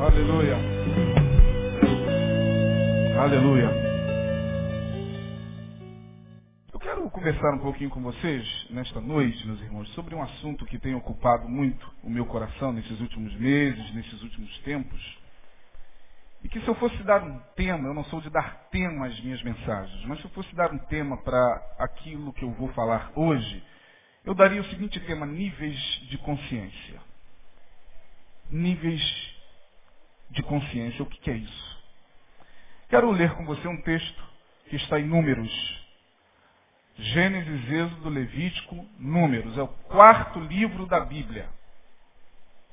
Aleluia. Aleluia. Eu quero conversar um pouquinho com vocês nesta noite, meus irmãos, sobre um assunto que tem ocupado muito o meu coração nesses últimos meses, nesses últimos tempos. E que se eu fosse dar um tema, eu não sou de dar tema às minhas mensagens, mas se eu fosse dar um tema para aquilo que eu vou falar hoje, eu daria o seguinte tema: níveis de consciência. Níveis de consciência. O que, é isso? Quero ler com você um texto que está em Números. Gênesis, Êxodo, Levítico, Números. É o quarto livro da Bíblia.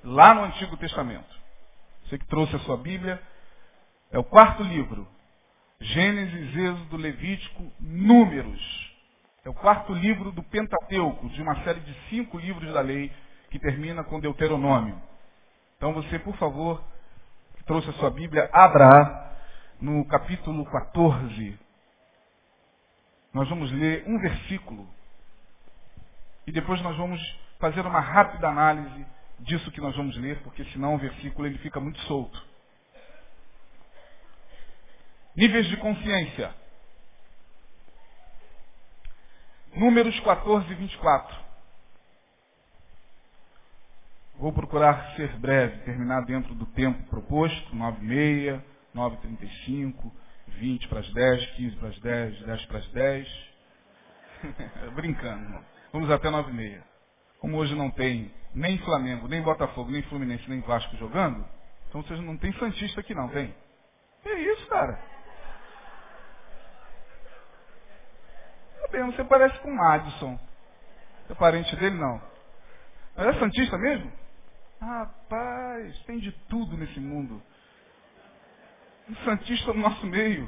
Lá no Antigo Testamento. Você que trouxe a sua Bíblia, é o quarto livro. Gênesis, Êxodo, Levítico, Números. É o quarto livro do Pentateuco, de uma série de cinco livros da lei, que termina com Deuteronômio. Então você, por favor, trouxe a sua Bíblia, abra no capítulo 14. Nós vamos ler um versículo. E depois nós vamos fazer uma rápida análise disso que nós vamos ler, porque senão o versículo ele fica muito solto. Níveis de consciência. Números 14 e 24. Vou procurar ser breve, terminar dentro do tempo proposto, 9 e meia, 9 e 35, 20 para as 10, 15 para as 10, 10 para as 10. Brincando, irmão. Vamos até 9 e meia. Como hoje não tem nem Flamengo, nem Botafogo, nem Fluminense, nem Vasco jogando, então vocês não tem Santista aqui não, tem? Que isso, cara? Tá bem, você parece com o Madison. É parente dele, não. Mas é Santista mesmo? Rapaz, tem de tudo nesse mundo. Um Santista no nosso meio.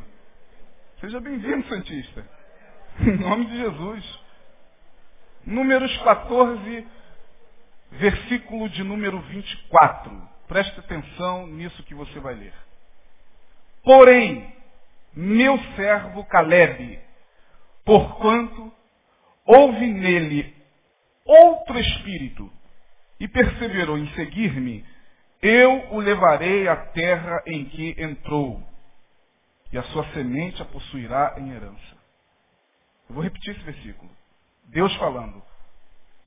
Seja bem-vindo, Santista. Em nome de Jesus. Números 14, versículo de número 24. Preste atenção nisso que você vai ler. Porém, meu servo Caleb, porquanto houve nele outro espírito e perseverou em seguir-me, eu o levarei à terra em que entrou, e a sua semente a possuirá em herança. Eu vou repetir esse versículo. Deus falando.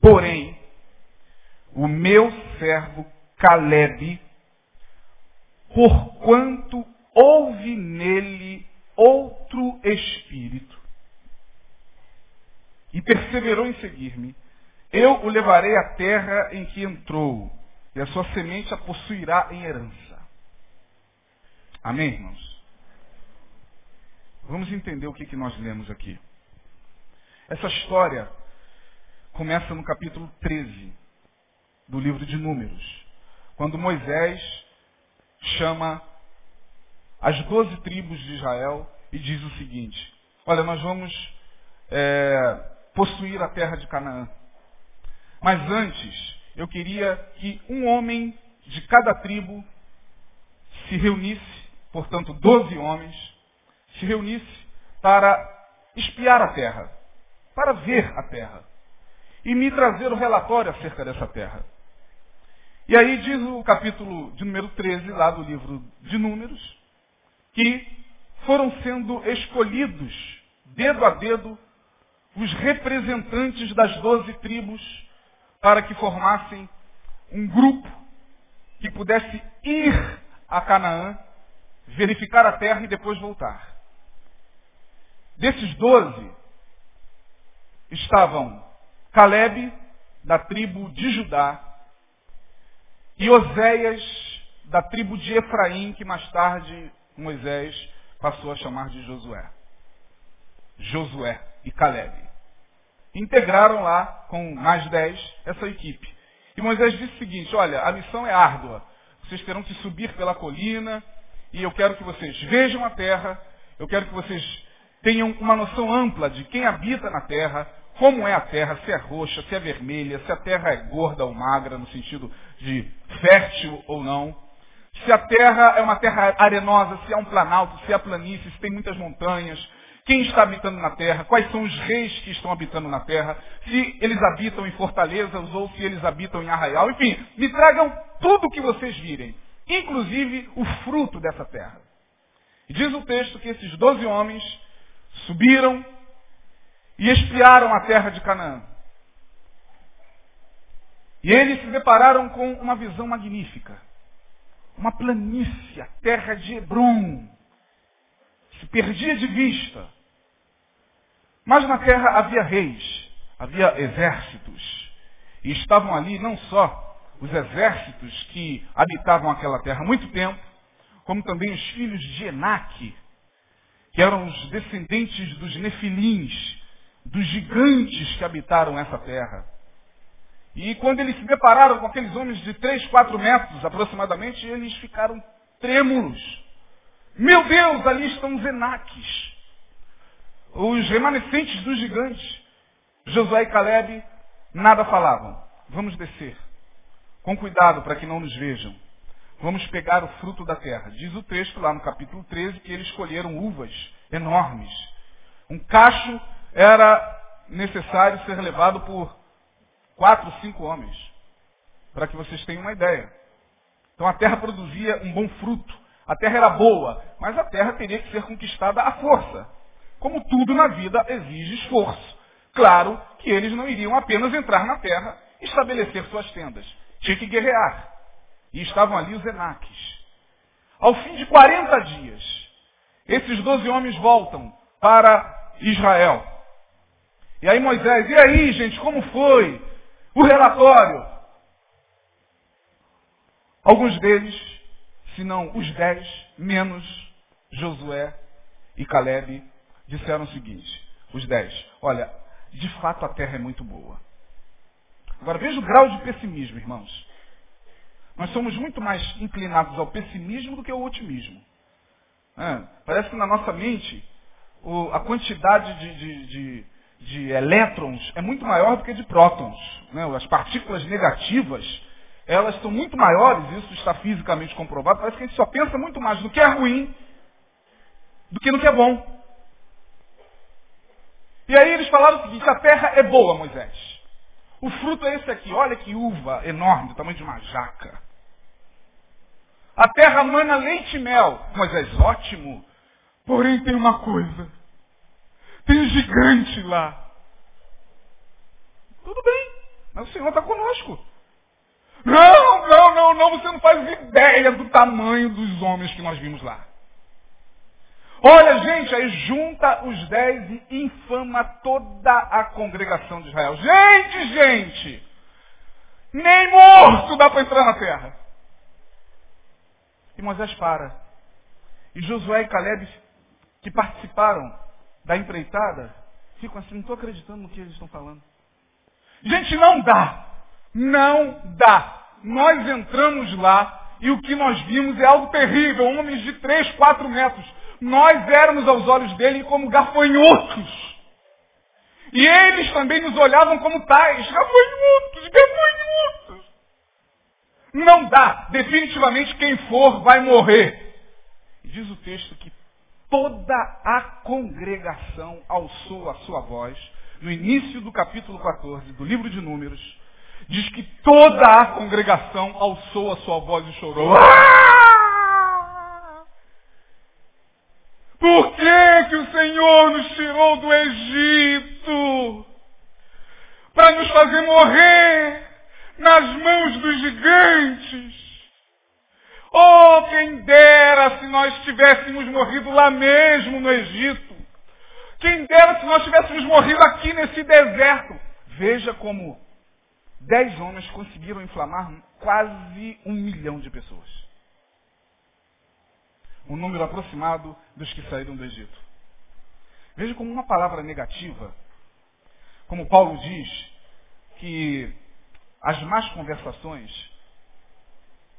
Porém, o meu servo Caleb, porquanto houve nele outro espírito, e perseverou em seguir-me, eu o levarei à terra em que entrou, e a sua semente a possuirá em herança. Amém, irmãos? Vamos entender o que, que nós lemos aqui. Essa história começa no capítulo 13 do livro de Números, quando Moisés chama as doze tribos de Israel e diz o seguinte: Olha, nós vamos é, possuir a terra de Canaã. Mas antes, eu queria que um homem de cada tribo se reunisse, portanto, doze homens, se reunisse para espiar a terra, para ver a terra, e me trazer o relatório acerca dessa terra. E aí diz o capítulo de número 13, lá do livro de Números, que foram sendo escolhidos, dedo a dedo, os representantes das doze tribos para que formassem um grupo que pudesse ir a Canaã, verificar a terra e depois voltar. Desses doze estavam Caleb, da tribo de Judá, e Oséias, da tribo de Efraim, que mais tarde Moisés passou a chamar de Josué. Josué e Caleb. Integraram lá com mais dez essa equipe. E Moisés disse o seguinte, olha, a missão é árdua. Vocês terão que subir pela colina e eu quero que vocês vejam a terra, eu quero que vocês tenham uma noção ampla de quem habita na terra, como é a terra, se é roxa, se é vermelha, se a terra é gorda ou magra, no sentido de fértil ou não. Se a terra é uma terra arenosa, se é um planalto, se é planície, se tem muitas montanhas, quem está habitando na terra, quais são os reis que estão habitando na terra, se eles habitam em fortalezas ou se eles habitam em arraial, enfim, me tragam tudo o que vocês virem. inclusive o fruto dessa terra. E diz o texto que esses doze homens subiram e espiaram a terra de Canaã. E eles se depararam com uma visão magnífica. Uma planície, a terra de Hebron. Se perdia de vista. Mas na terra havia reis, havia exércitos. E estavam ali não só os exércitos que habitavam aquela terra há muito tempo, como também os filhos de Enaque, que eram os descendentes dos nefilins, dos gigantes que habitaram essa terra. E quando eles se depararam com aqueles homens de 3, 4 metros aproximadamente, eles ficaram trêmulos. Meu Deus, ali estão os Enaques, os remanescentes dos gigantes. Josué e Caleb nada falavam. Vamos descer. Com cuidado para que não nos vejam. Vamos pegar o fruto da terra. Diz o texto lá no capítulo 13 que eles escolheram uvas enormes. Um cacho era necessário ser levado por quatro, cinco homens. Para que vocês tenham uma ideia. Então a terra produzia um bom fruto. A terra era boa, mas a terra teria que ser conquistada à força. Como tudo na vida exige esforço. Claro que eles não iriam apenas entrar na terra e estabelecer suas tendas. Tinha que guerrear. E estavam ali os Enaques. Ao fim de 40 dias, esses doze homens voltam para Israel. E aí Moisés, e aí, gente, como foi? O relatório. Alguns deles, se não os dez, menos Josué e Caleb, disseram o seguinte, os dez, olha, de fato a terra é muito boa. Agora veja o grau de pessimismo, irmãos. Nós somos muito mais inclinados ao pessimismo do que ao otimismo. É, parece que na nossa mente o, a quantidade de, de, de, de, elétrons é muito maior do que de prótons. Né? As partículas negativas, elas são muito maiores, isso está fisicamente comprovado. Parece que a gente só pensa muito mais no que é ruim do que no que é bom. E aí eles falaram o seguinte, a terra é boa, Moisés. O fruto é esse aqui, olha que uva enorme, do tamanho de uma jaca. A terra mana leite e mel. Moisés, ótimo. Porém tem uma coisa. Tem um gigante lá. Tudo bem, mas o Senhor está conosco. Não, não, não, não, você não faz ideia do tamanho dos homens que nós vimos lá. Olha, gente, aí junta os dez e infama toda a congregação de Israel. Gente, gente! Nem morto dá para entrar na terra. E Moisés para. E Josué e Caleb, que participaram da empreitada, ficam assim, não estou acreditando no que eles estão falando. Gente, não dá. Não dá. Nós entramos lá e o que nós vimos é algo terrível. Homens de 3, 4 metros. Nós éramos aos olhos dele como gafanhotos. E eles também nos olhavam como tais. Gafanhotos, gafanhotos. Não dá. Definitivamente quem for vai morrer. Diz o texto que toda a congregação alçou a sua voz no início do capítulo 14 do livro de Números. Diz que toda a congregação alçou a sua voz e chorou. Ah! Por que, que o Senhor nos tirou do Egito? Para nos fazer morrer nas mãos dos gigantes. Oh, quem dera se nós tivéssemos morrido lá mesmo no Egito. Quem dera se nós tivéssemos morrido aqui nesse deserto. Veja como dez homens conseguiram inflamar quase um milhão de pessoas. Um número aproximado dos que saíram do Egito. Veja como uma palavra negativa, como Paulo diz, que as más conversações,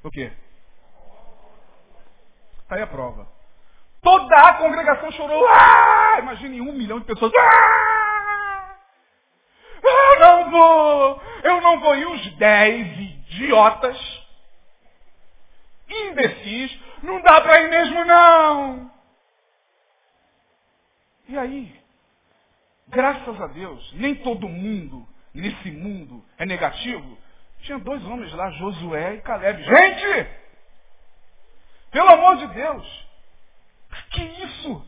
o quê? Está aí a prova. Toda a congregação chorou. Ah! Imagine um milhão de pessoas. Ah! Eu não vou! Eu não vou! E os dez idiotas, imbecis, não dá para ir mesmo não. E aí, graças a Deus, nem todo mundo nesse mundo é negativo, tinha dois homens lá, Josué e Caleb. Gente! Pelo amor de Deus. Que isso?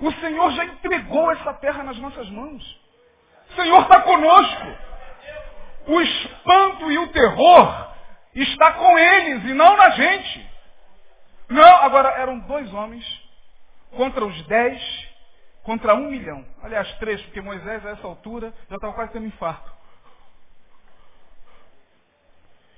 O Senhor já entregou essa terra nas nossas mãos. O Senhor está conosco. O espanto e o terror está com eles e não na gente. Não, agora eram dois homens contra os dez, contra um milhão. Aliás, três, porque Moisés a essa altura já estava quase tendo infarto.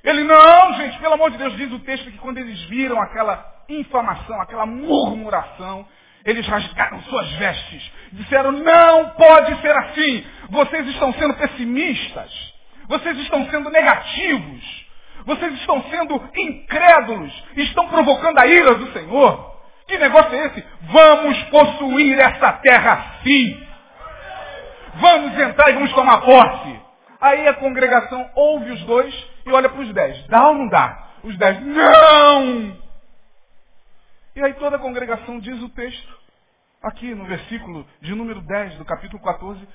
Ele, não, gente, pelo amor de Deus, diz o texto que quando eles viram aquela inflamação, aquela murmuração, eles rasgaram suas vestes. Disseram, não pode ser assim. Vocês estão sendo pessimistas. Vocês estão sendo negativos. Vocês estão sendo incrédulos. Estão provocando a ira do Senhor. Que negócio é esse? Vamos possuir essa terra sim. Vamos entrar e vamos tomar posse. Aí a congregação ouve os dois e olha para os dez. Dá ou não dá? Os dez, não! E aí toda a congregação diz o texto, aqui no versículo de número 10 do capítulo 14,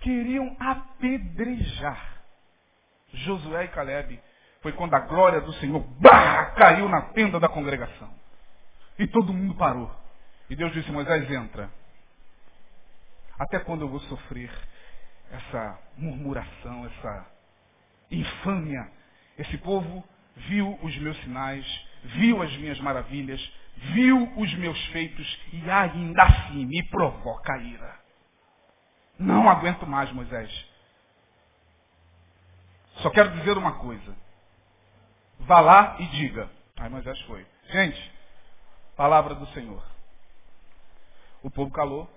queriam apedrejar Josué e Caleb. Foi quando a glória do Senhor bah, caiu na tenda da congregação. E todo mundo parou. E Deus disse, Moisés, entra. Até quando eu vou sofrer essa murmuração, essa infâmia? Esse povo viu os meus sinais, viu as minhas maravilhas, viu os meus feitos e ainda assim me provoca ira. Não aguento mais, Moisés. Só quero dizer uma coisa. Vá lá e diga. Aí Moisés foi. Gente, palavra do Senhor. O povo calou.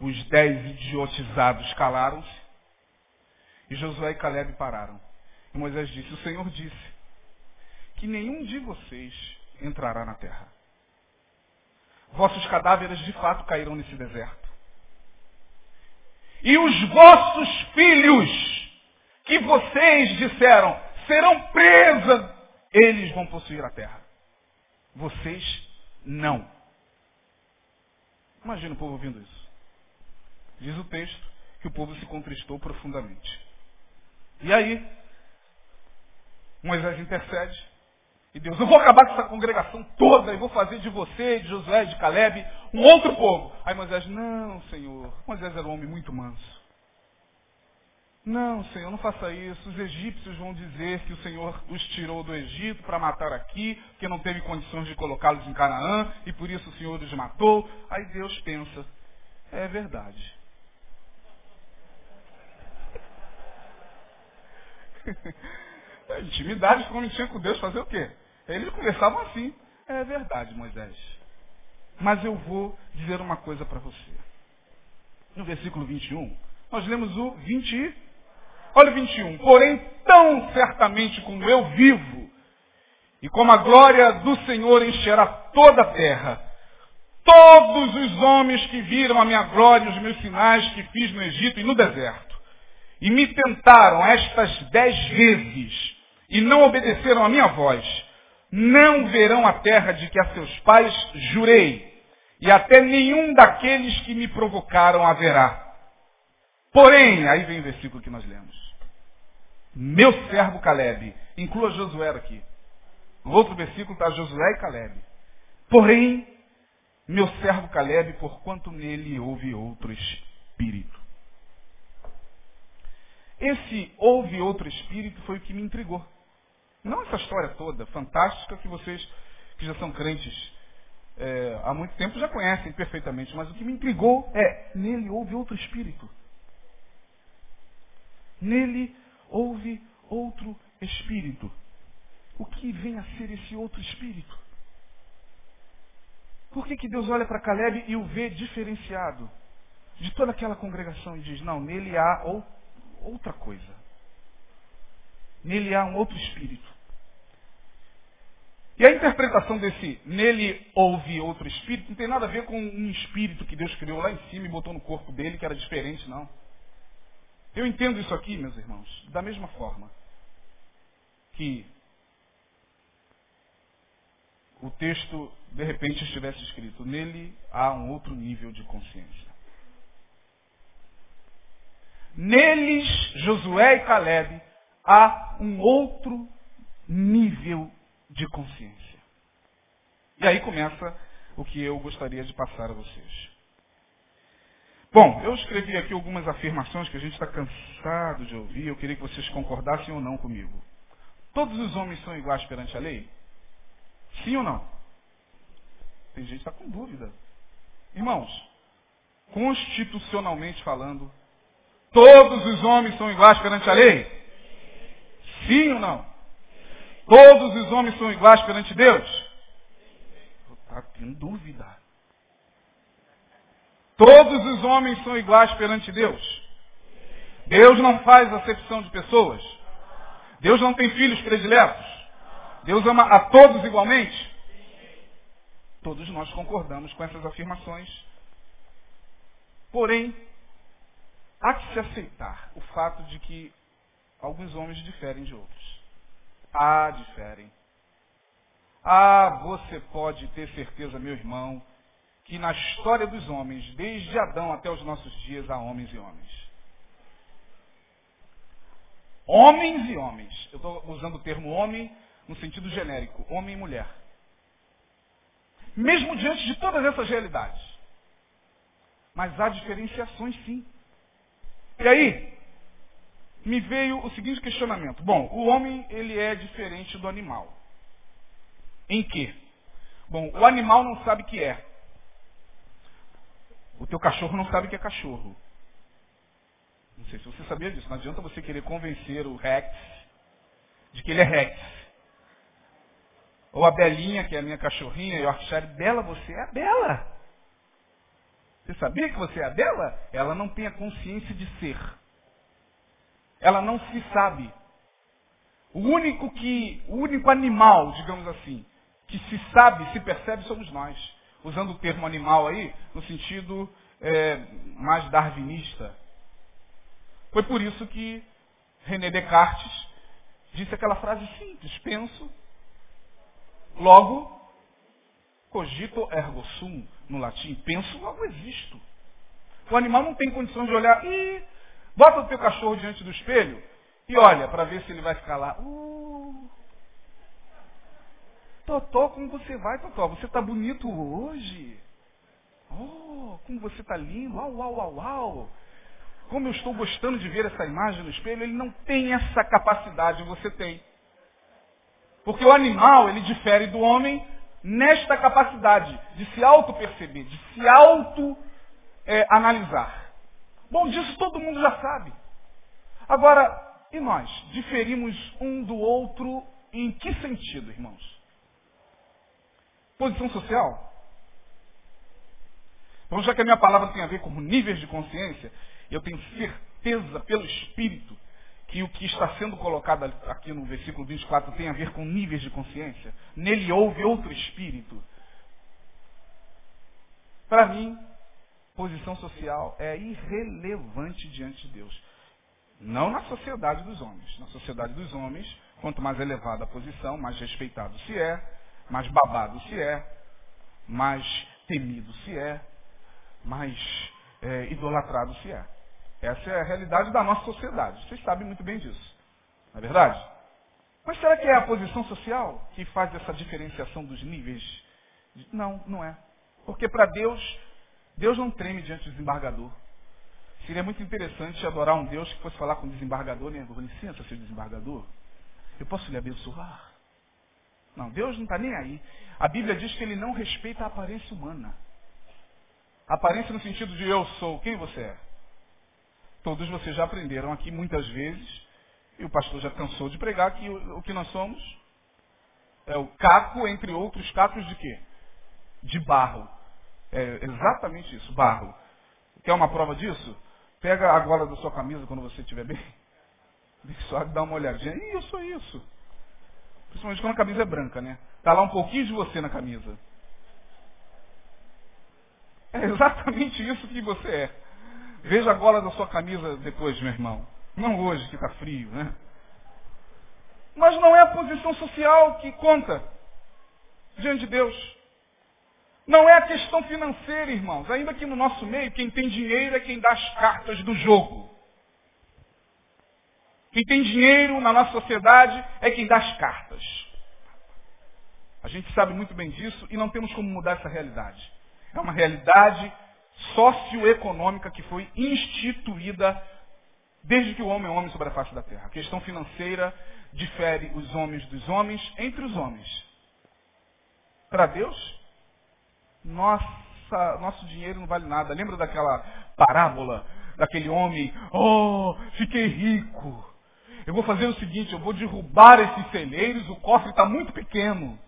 Os dez idiotizados calaram-se. E Josué e Caleb pararam. E Moisés disse, o Senhor disse que nenhum de vocês entrará na terra. Vossos cadáveres de fato cairão nesse deserto. E os vossos filhos, que vocês disseram, serão presas, eles vão possuir a terra. Vocês não. Imagina o povo ouvindo isso. Diz o texto que o povo se contristou profundamente. E aí, Moisés intercede e Deus, eu vou acabar com essa congregação toda e vou fazer de você, de Josué, de Caleb, um outro povo. Aí Moisés, não, Senhor. Moisés era um homem muito manso. Não, Senhor, não faça isso. Os egípcios vão dizer que o Senhor os tirou do Egito para matar aqui, que não teve condições de colocá-los em Canaã, e por isso o Senhor os matou. Aí Deus pensa, é verdade. Intimidade como tinha com Deus, fazer o quê? Eles conversavam assim. É verdade, Moisés. Mas eu vou dizer uma coisa para você. No versículo 21, nós lemos o 20. Olha o 21. Porém, tão certamente como eu vivo, e como a glória do Senhor encherá toda a terra, todos os homens que viram a minha glória e os meus sinais que fiz no Egito e no deserto, e me tentaram estas dez vezes, e não obedeceram a minha voz, não verão a terra de que a seus pais jurei, e até nenhum daqueles que me provocaram haverá. Porém, aí vem o versículo que nós lemos. Meu servo Caleb, inclua Josué aqui. No outro versículo está Josué e Caleb. Porém, meu servo Caleb, porquanto nele houve outro espírito. Esse houve outro espírito foi o que me intrigou. Não essa história toda fantástica que vocês que já são crentes é, há muito tempo já conhecem perfeitamente, mas o que me intrigou é, nele houve outro espírito. Nele houve outro espírito. O que vem a ser esse outro espírito? Por que, que Deus olha para Caleb e o vê diferenciado de toda aquela congregação e diz, não, nele há ou, outra coisa. Nele há um outro espírito. E a interpretação desse nele houve outro espírito não tem nada a ver com um espírito que Deus criou lá em cima e botou no corpo dele que era diferente, não. Eu entendo isso aqui, meus irmãos, da mesma forma que o texto de repente estivesse escrito, nele há um outro nível de consciência. Neles, Josué e Caleb, há um outro nível de consciência. E aí começa o que eu gostaria de passar a vocês. Bom, eu escrevi aqui algumas afirmações que a gente está cansado de ouvir. Eu queria que vocês concordassem ou não comigo. Todos os homens são iguais perante a lei? Sim ou não? Tem gente que está com dúvida. Irmãos, constitucionalmente falando, todos os homens são iguais perante a lei? Sim ou não? Todos os homens são iguais perante Deus? Está tendo dúvida. Todos os homens são iguais perante Deus? Deus não faz acepção de pessoas? Deus não tem filhos prediletos? Deus ama a todos igualmente? Todos nós concordamos com essas afirmações. Porém, há que se aceitar o fato de que alguns homens diferem de outros. Ah, diferem. Ah, você pode ter certeza, meu irmão, que na história dos homens, desde Adão até os nossos dias, há homens e homens. Homens e homens. Eu estou usando o termo homem no sentido genérico, homem e mulher. Mesmo diante de todas essas realidades. Mas há diferenciações sim. E aí, me veio o seguinte questionamento. Bom, o homem, ele é diferente do animal. Em quê? Bom, o animal não sabe o que é. O teu cachorro não sabe o que é cachorro. Não sei se você sabia disso. Não adianta você querer convencer o Rex de que ele é Rex. Ou a Belinha, que é a minha cachorrinha, Yorkshire, Bela, você é a Bela. Você sabia que você é a Bela? Ela não tem a consciência de ser. Ela não se sabe. O único que, o único animal, digamos assim, que se sabe, se percebe, somos nós. Usando o termo animal aí, no sentido é, mais darwinista. Foi por isso que René Descartes disse aquela frase simples, penso, logo cogito ergo sum, no latim, penso, logo existo. O animal não tem condição de olhar, e bota o teu cachorro diante do espelho e olha para ver se ele vai ficar lá. Uh, Totó, como você vai, Totó? Você está bonito hoje. Oh, como você está lindo. Uau, uau, uau, uau. Como eu estou gostando de ver essa imagem no espelho. Ele não tem essa capacidade, você tem. Porque o animal, ele difere do homem nesta capacidade de se auto-perceber, de se auto-analisar. É, Bom, disso todo mundo já sabe. Agora, e nós? Diferimos um do outro em que sentido, irmãos? Posição social? Então, já que a minha palavra tem a ver com níveis de consciência, eu tenho certeza pelo Espírito que o que está sendo colocado aqui no versículo 24 tem a ver com níveis de consciência. Nele houve outro espírito. Para mim, posição social é irrelevante diante de Deus. Não na sociedade dos homens. Na sociedade dos homens, quanto mais elevada a posição, mais respeitado se é, mais babado se é, mais temido se é, mais é, idolatrado se é. Essa é a realidade da nossa sociedade. Vocês sabem muito bem disso. Não é verdade? Mas será que é a posição social que faz essa diferenciação dos níveis? Não, não é. Porque para Deus, Deus não treme diante do desembargador. Seria muito interessante adorar um Deus que fosse falar com o desembargador, né? Licença, seu desembargador. Eu posso lhe abençoar? Não, Deus não está nem aí. A Bíblia diz que ele não respeita a aparência humana. Aparência no sentido de eu sou. Quem você é? Todos vocês já aprenderam aqui muitas vezes, e o pastor já cansou de pregar, que o, que nós somos é o caco, entre outros cacos de quê? De barro. É exatamente isso, barro. Quer uma prova disso? Pega a gola da sua camisa quando você estiver bem. Só dá uma olhadinha. Sou isso. Principalmente quando a camisa é branca, né? Está lá um pouquinho de você na camisa. É exatamente isso que você é. Veja a gola da sua camisa depois, meu irmão. Não hoje, que está frio, né? Mas não é a posição social que conta diante de Deus. Não é a questão financeira, irmãos. Ainda que no nosso meio, quem tem dinheiro é quem dá as cartas do jogo. Quem tem dinheiro na nossa sociedade é quem dá as cartas. A gente sabe muito bem disso e não temos como mudar essa realidade. É uma realidade socioeconômica que foi instituída desde que o homem é homem sobre a face da terra. A questão financeira difere os homens dos homens entre os homens. Para Deus, nossa, nosso dinheiro não vale nada. Lembra daquela parábola daquele homem? Oh, fiquei rico. Eu vou fazer o seguinte, eu vou derrubar esses celeiros, o cofre está muito pequeno.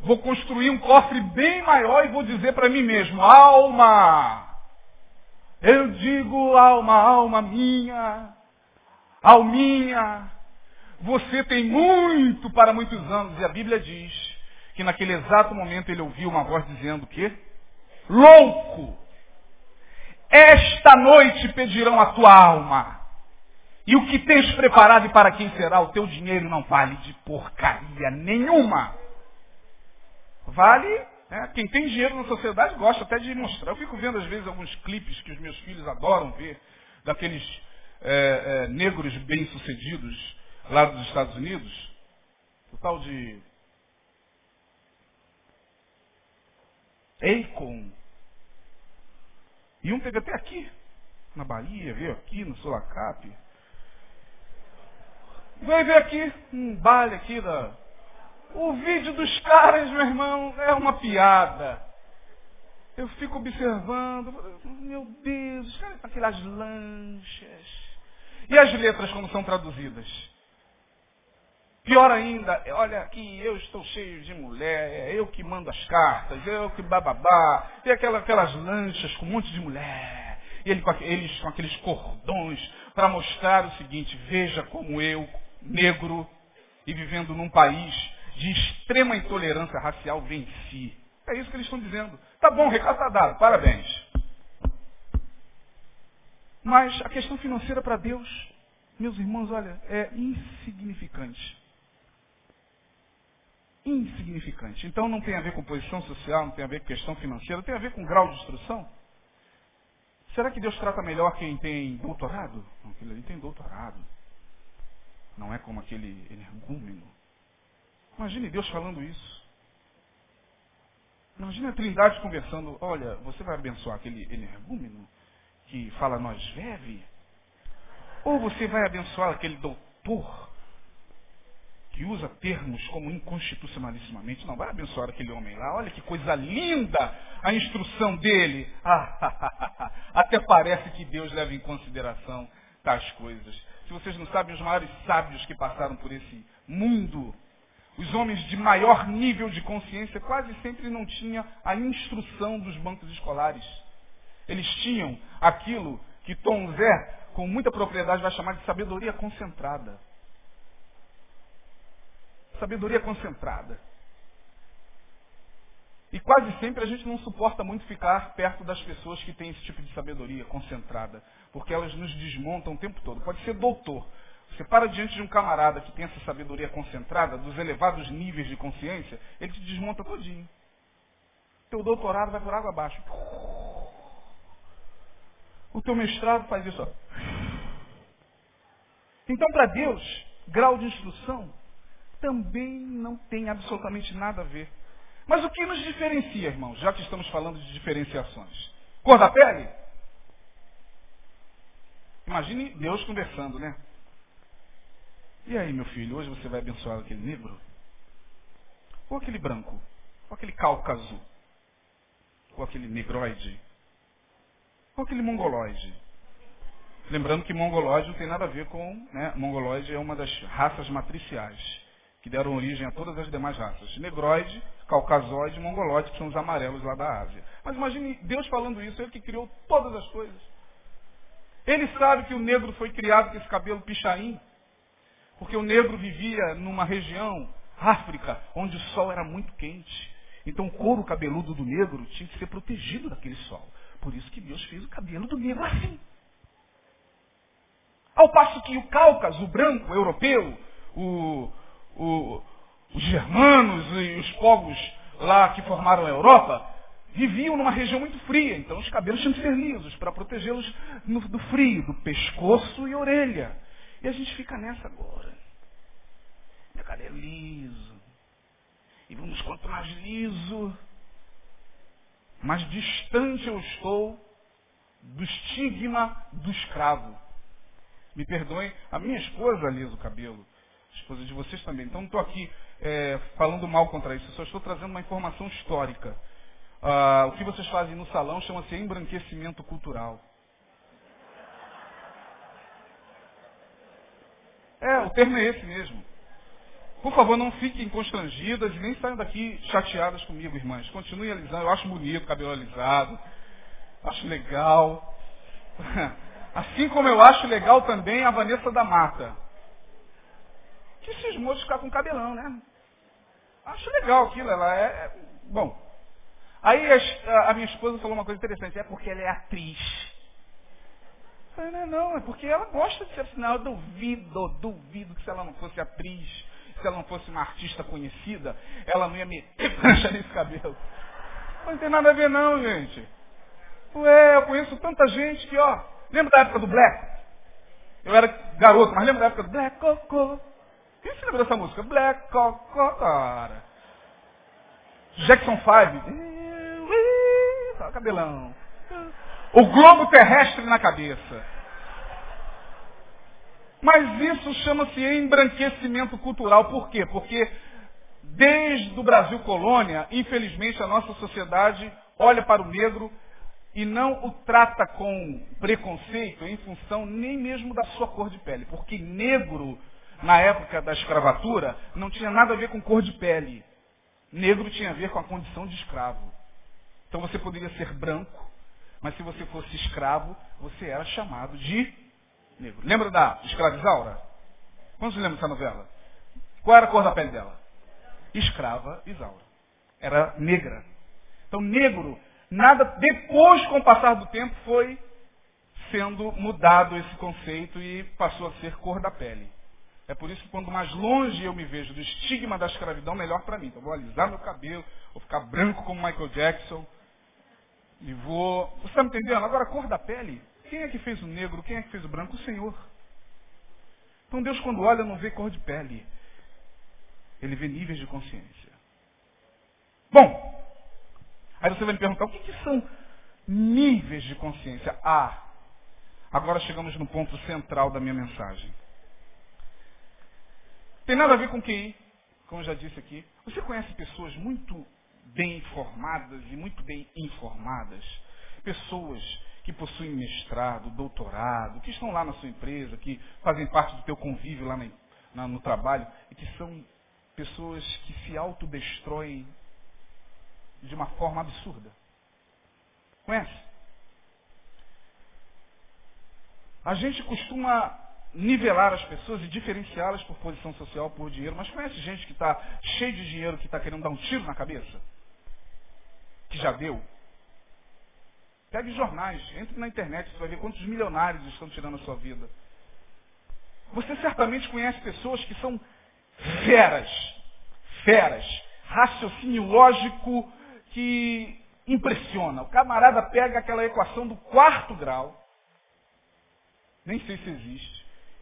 Vou construir um cofre bem maior e vou dizer para mim mesmo, alma, eu digo alma, alma minha, alminha, você tem muito para muitos anos. E a Bíblia diz que naquele exato momento ele ouviu uma voz dizendo que louco, esta noite pedirão a tua alma. E o que tens preparado e para quem será? O teu dinheiro não vale de porcaria nenhuma. Vale, né? quem tem dinheiro na sociedade gosta até de mostrar. Eu fico vendo às vezes alguns clipes que os meus filhos adoram ver, daqueles é, é, negros bem-sucedidos lá dos Estados Unidos. O tal de Akon. E um teve até aqui, na Bahia, veio aqui no Sulacap. Veio ver aqui, um baile aqui da. O vídeo dos caras, meu irmão, é uma piada. Eu fico observando, meu Deus, os caras com aquelas lanchas. E as letras como são traduzidas? Pior ainda, olha aqui, eu estou cheio de mulher, é eu que mando as cartas, eu que bababá, e aquela, aquelas lanchas com um monte de mulher, e ele com, eles com aqueles cordões, para mostrar o seguinte, veja como eu, negro, e vivendo num país de extrema intolerância racial, venci. É isso que eles estão dizendo. Tá bom, recado está dado, parabéns. Mas a questão financeira para Deus, meus irmãos, olha, é insignificante insignificante. Então não tem a ver com posição social, não tem a ver com questão financeira, tem a ver com grau de instrução. Será que Deus trata melhor quem tem doutorado? Não, aquele tem doutorado. Não é como aquele energúmeno. Imagine Deus falando isso. Imagine a Trindade conversando, olha, você vai abençoar aquele energúmeno que fala nós vive? Ou você vai abençoar aquele doutor que usa termos como inconstitucionalissimamente, não vai abençoar aquele homem lá. Olha que coisa linda a instrução dele. Até parece que Deus leva em consideração tais coisas. Se vocês não sabem, os maiores sábios que passaram por esse mundo, os homens de maior nível de consciência, quase sempre não tinham a instrução dos bancos escolares. Eles tinham aquilo que Tom Zé, com muita propriedade, vai chamar de sabedoria concentrada. Sabedoria concentrada. E quase sempre a gente não suporta muito ficar perto das pessoas que têm esse tipo de sabedoria concentrada, porque elas nos desmontam o tempo todo. Pode ser doutor. Você para diante de um camarada que tem essa sabedoria concentrada, dos elevados níveis de consciência, ele te desmonta todinho. Teu doutorado vai por água abaixo. O teu mestrado faz isso. Ó. Então, para Deus, grau de instrução também não tem absolutamente nada a ver. Mas o que nos diferencia, irmãos, já que estamos falando de diferenciações? Cor da pele? Imagine Deus conversando, né? E aí, meu filho, hoje você vai abençoar aquele negro? Ou aquele branco? Ou aquele cáucaso? Ou aquele negroide? Ou aquele mongoloide? Lembrando que mongoloide não tem nada a ver com. Né, mongoloide é uma das raças matriciais que deram origem a todas as demais raças. Negroide, caucasoide mongoloide, que são os amarelos lá da Ásia. Mas imagine Deus falando isso, ele que criou todas as coisas. Ele sabe que o negro foi criado com esse cabelo pichain, porque o negro vivia numa região, África, onde o sol era muito quente. Então o couro cabeludo do negro tinha que ser protegido daquele sol. Por isso que Deus fez o cabelo do negro assim. Ao passo que o Cáucaso, o branco, o europeu, o, o, os germanos e os povos lá que formaram a Europa viviam numa região muito fria, então os cabelos tinham que ser lisos para protegê-los do frio, do pescoço e orelha. E a gente fica nessa agora. Meu cabelo liso. E vamos quanto mais liso, mais distante eu estou do estigma do escravo. Me perdoem, a minha esposa alisa o cabelo, esposa de vocês também. Então não estou aqui é, falando mal contra isso, eu só estou trazendo uma informação histórica. Ah, o que vocês fazem no salão chama-se embranquecimento cultural. É, o termo é esse mesmo. Por favor, não fiquem constrangidas e nem saiam daqui chateadas comigo, irmãs. Continuem alisando. Eu acho bonito cabelo alisado. Acho legal. Assim como eu acho legal também a Vanessa da Mata. Que cismou de ficar com cabelão, né? Acho legal aquilo. Ela é. é bom. Aí a, a minha esposa falou uma coisa interessante. É porque ela é atriz. Eu falei, não, não, é porque ela gosta de ser assim. Não, eu duvido, duvido que se ela não fosse atriz, se ela não fosse uma artista conhecida, ela não ia meter prancha nesse cabelo. Não tem nada a ver não, gente. Ué, eu conheço tanta gente que, ó, lembra da época do Black? Eu era garoto, mas lembra da época do Black Coco? Quem se lembra dessa música? Black Coco, cara. Jackson 5. Tá, cabelão. O globo terrestre na cabeça. Mas isso chama-se embranquecimento cultural. Por quê? Porque desde o Brasil colônia, infelizmente, a nossa sociedade olha para o negro e não o trata com preconceito em função nem mesmo da sua cor de pele. Porque negro, na época da escravatura, não tinha nada a ver com cor de pele. Negro tinha a ver com a condição de escravo. Então você poderia ser branco, mas se você fosse escravo, você era chamado de negro. Lembra da escravizaura? Quantos lembram dessa novela? Qual era a cor da pele dela? Escrava Isaura. Era negra. Então, negro Nada, depois, com o passar do tempo, foi sendo mudado esse conceito e passou a ser cor da pele. É por isso que quando mais longe eu me vejo do estigma da escravidão, melhor para mim. Então vou alisar meu cabelo, vou ficar branco como Michael Jackson. E vou. Você está me entendendo? Agora, a cor da pele. Quem é que fez o negro? Quem é que fez o branco? O Senhor. Então Deus, quando olha, não vê cor de pele. Ele vê níveis de consciência. Bom, Aí você vai me perguntar, o que, que são níveis de consciência? Ah, agora chegamos no ponto central da minha mensagem. Tem nada a ver com QI, como eu já disse aqui. Você conhece pessoas muito bem informadas e muito bem informadas? Pessoas que possuem mestrado, doutorado, que estão lá na sua empresa, que fazem parte do teu convívio lá na, na, no trabalho, e que são pessoas que se autodestroem de uma forma absurda. Conhece? A gente costuma nivelar as pessoas e diferenciá-las por posição social, por dinheiro, mas conhece gente que está cheio de dinheiro, que está querendo dar um tiro na cabeça? Que já deu? Pegue jornais, entre na internet, você vai ver quantos milionários estão tirando a sua vida. Você certamente conhece pessoas que são feras, feras, raciocínio lógico que impressiona. O camarada pega aquela equação do quarto grau, nem sei se existe.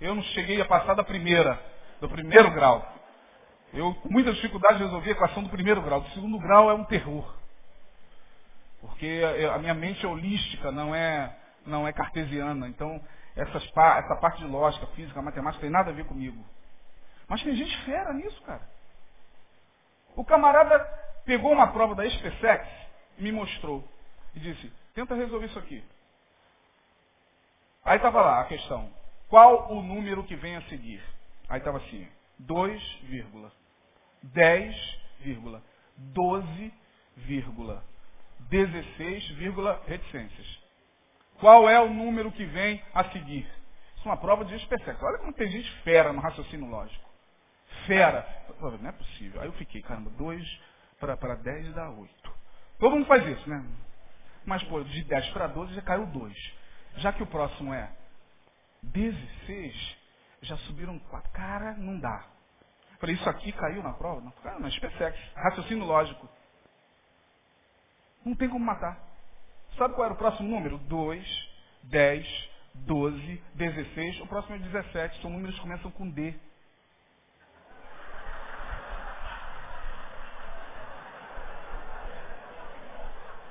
Eu não cheguei a passar da primeira, do primeiro grau. Eu, com muita dificuldade, resolvi a equação do primeiro grau. Do segundo grau é um terror. Porque a minha mente é holística, não é, não é cartesiana. Então, essas, essa parte de lógica, física, matemática, tem nada a ver comigo. Mas tem gente fera nisso, cara. O camarada pegou uma prova da SpaceX me mostrou. E disse, tenta resolver isso aqui. Aí estava lá a questão. Qual o número que vem a seguir? Aí estava assim, 2, 10, 12, 16, reticências. Qual é o número que vem a seguir? Isso é uma prova de SpaceX. Olha como tem gente fera no raciocínio lógico. Fera. Não é possível. Aí eu fiquei, caramba, 2, para 10 dá 8. Todo mundo faz isso, né? Mas, pô, de 10 para 12 já caiu 2. Já que o próximo é 16, já subiram 4. Cara, não dá. Falei, isso aqui caiu na prova? Não, cara, não, SpaceX. Raciocínio lógico. Não tem como matar. Sabe qual era o próximo número? 2, 10, 12, 16. O próximo é 17. São números que começam com D.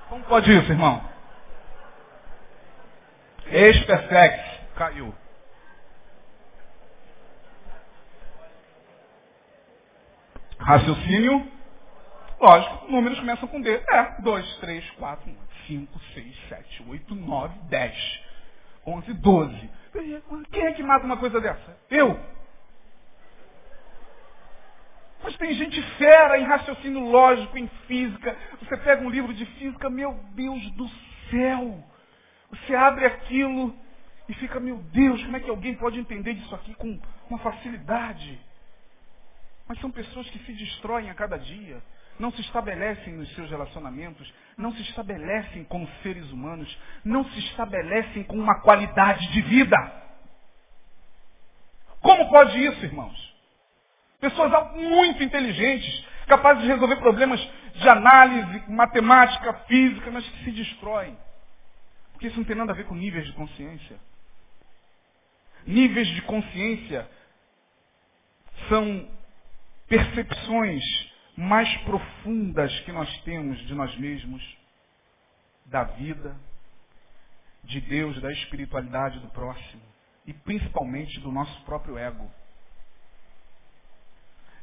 Como pode isso, irmão? Espersex. Caiu. Raciocínio. Lógico, números começam com D. É, 2, 3, 4, 5, 6, 7, 8, 9, 10, 11, 12. Quem é que mata uma coisa dessa? Eu. Mas tem gente fera em raciocínio lógico, em física. Você pega um livro de física, meu Deus do céu. Você abre aquilo e fica, meu Deus, como é que alguém pode entender disso aqui com uma facilidade? Mas são pessoas que se destroem a cada dia, não se estabelecem nos seus relacionamentos, não se estabelecem como seres humanos, não se estabelecem com uma qualidade de vida. Como pode isso, irmãos? Pessoas muito inteligentes, capazes de resolver problemas de análise, matemática, física, mas que se destroem. Porque isso não tem nada a ver com níveis de consciência. Níveis de consciência são percepções mais profundas que nós temos de nós mesmos, da vida, de Deus, da espiritualidade do próximo e principalmente do nosso próprio ego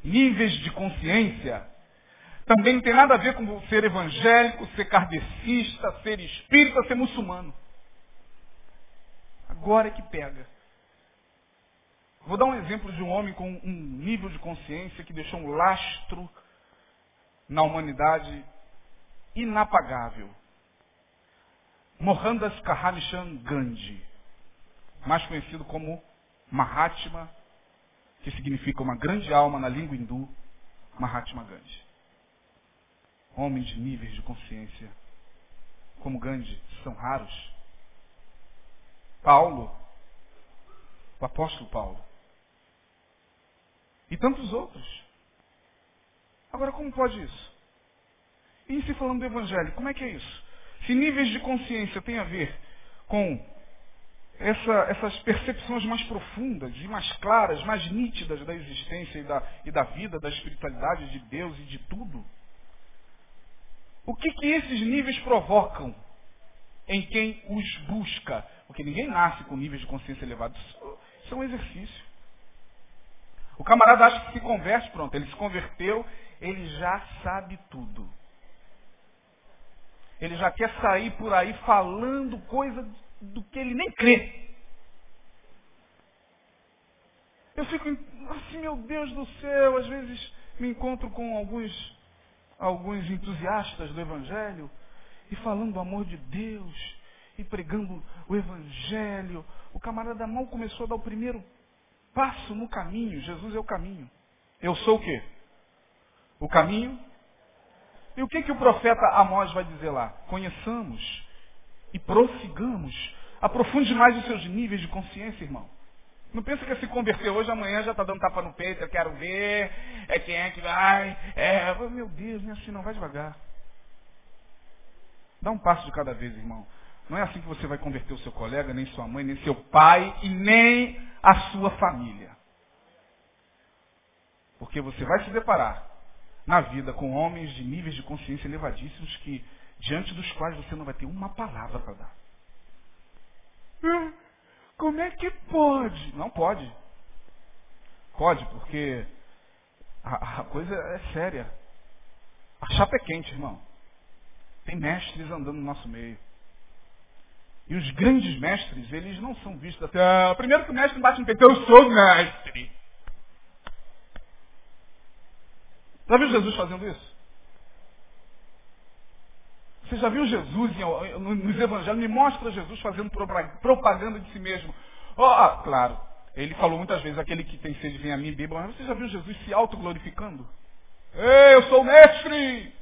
níveis de consciência, também não tem nada a ver com ser evangélico, ser kardecista, ser espírita, ser muçulmano. Agora é que pega. Vou dar um exemplo de um homem com um nível de consciência que deixou um lastro na humanidade inapagável. Mohandas Karamchand Gandhi, mais conhecido como Mahatma que significa uma grande alma na língua hindu, Mahatma Gandhi. Homens de níveis de consciência como Gandhi são raros. Paulo, o apóstolo Paulo, e tantos outros. Agora, como pode isso? E se falando do Evangelho, como é que é isso? Se níveis de consciência têm a ver com essa, essas percepções mais profundas e mais claras, mais nítidas da existência e da, e da vida, da espiritualidade de Deus e de tudo. O que, que esses níveis provocam em quem os busca? Porque ninguém nasce com níveis de consciência elevados. Isso é um exercício. O camarada acha que se converte, pronto, ele se converteu, ele já sabe tudo. Ele já quer sair por aí falando coisa do que ele nem crê. Eu fico assim, meu Deus do céu, às vezes me encontro com alguns, alguns entusiastas do Evangelho e falando do amor de Deus e pregando o Evangelho. O camarada mal começou a dar o primeiro passo no caminho. Jesus é o caminho. Eu sou o quê? O caminho. E o que, que o profeta Amós vai dizer lá? Conheçamos e prossigamos. Aprofunde mais os seus níveis de consciência, irmão. Não pensa que se converter hoje, amanhã já está dando tapa no peito, eu quero ver, é quem é que vai, é, meu Deus, não é assim não, vai devagar. Dá um passo de cada vez, irmão. Não é assim que você vai converter o seu colega, nem sua mãe, nem seu pai e nem a sua família. Porque você vai se deparar na vida com homens de níveis de consciência elevadíssimos que diante dos quais você não vai ter uma palavra para dar. Hum, como é que pode? Não pode. Pode, porque a, a coisa é séria. A chapa é quente, irmão. Tem mestres andando no nosso meio. E os grandes mestres, eles não são vistos até. Ah, primeiro que o mestre bate no peito, eu sou mestre. Já viu Jesus fazendo isso? Você já viu Jesus nos evangelhos? Me mostra Jesus fazendo propaganda de si mesmo. Oh, claro, ele falou muitas vezes, aquele que tem sede vem a mim, beba. Mas você já viu Jesus se autoglorificando? Ei, eu sou mestre!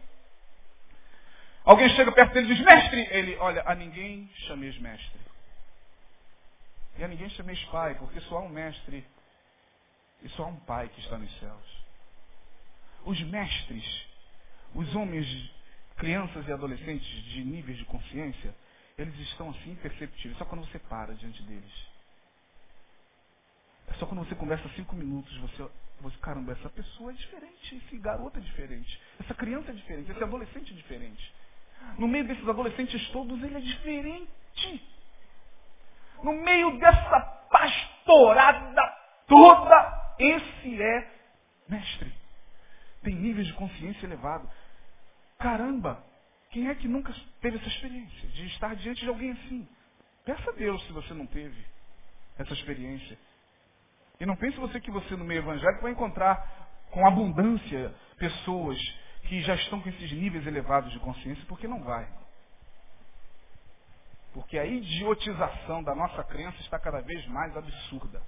Alguém chega perto dele e diz, mestre! Ele, olha, a ninguém chameis mestre. E a ninguém chameis pai, porque só há um mestre e só há um pai que está nos céus. Os mestres, os homens crianças e adolescentes de níveis de consciência, eles estão assim imperceptíveis. Só quando você para diante deles. É só quando você conversa cinco minutos, você, você, caramba, essa pessoa é diferente, esse garoto é diferente, essa criança é diferente, esse adolescente é diferente. No meio desses adolescentes todos, ele é diferente. No meio dessa pastorada toda, esse é mestre. Tem níveis de consciência elevado. Caramba, quem é que nunca teve essa experiência de estar diante de alguém assim? Peça a Deus se você não teve essa experiência. E não pense você que você no meio evangélico vai encontrar com abundância pessoas que já estão com esses níveis elevados de consciência, porque não vai. Porque a idiotização da nossa crença está cada vez mais absurda.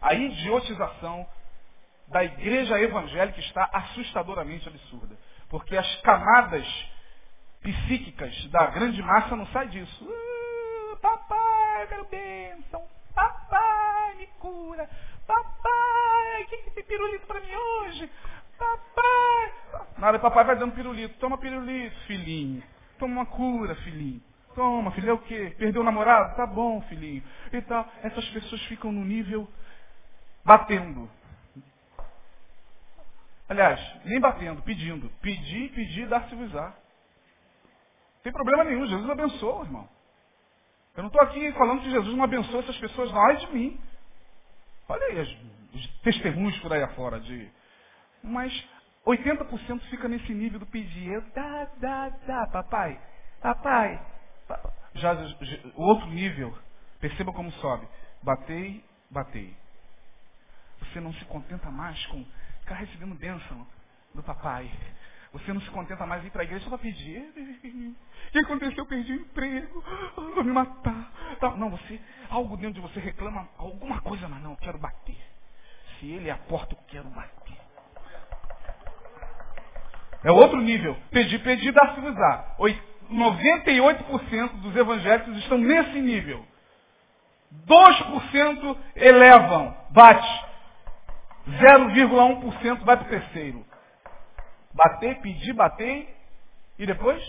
A idiotização da igreja evangélica está assustadoramente absurda. Porque as camadas psíquicas da grande massa não saem disso. Uh, papai, quero bênção. Papai, me cura. Papai, quem que tem pirulito para mim hoje? Papai. Nada, papai vai dando pirulito. Toma pirulito, filhinho. Toma uma cura, filhinho. Toma, filho, é o quê? Perdeu o namorado? Tá bom, filhinho. E tal. Essas pessoas ficam no nível batendo. Aliás, nem batendo, pedindo. Pedir, pedir, dar-se-vos-á. Tem problema nenhum, Jesus abençoa, irmão. Eu não estou aqui falando que Jesus não abençoa essas pessoas, não, ai de mim. Olha aí os, os testemunhos por aí afora de. Mas 80% fica nesse nível do pedir. Dá, dá, dá, papai. Papai. Já, já, o outro nível, perceba como sobe. Batei, batei. Você não se contenta mais com ficar recebendo bênção do papai. Você não se contenta mais ir para a igreja só para pedir. O que aconteceu? Eu perdi o emprego. Vou me matar. Não, você, algo dentro de você reclama alguma coisa, mas não, eu quero bater. Se ele é a porta, eu quero bater. É outro nível. Pedir, pedir, usar. 98% dos evangélicos estão nesse nível. 2% elevam, bate. 0,1% vai para o terceiro. Bater, pedir, bater e depois?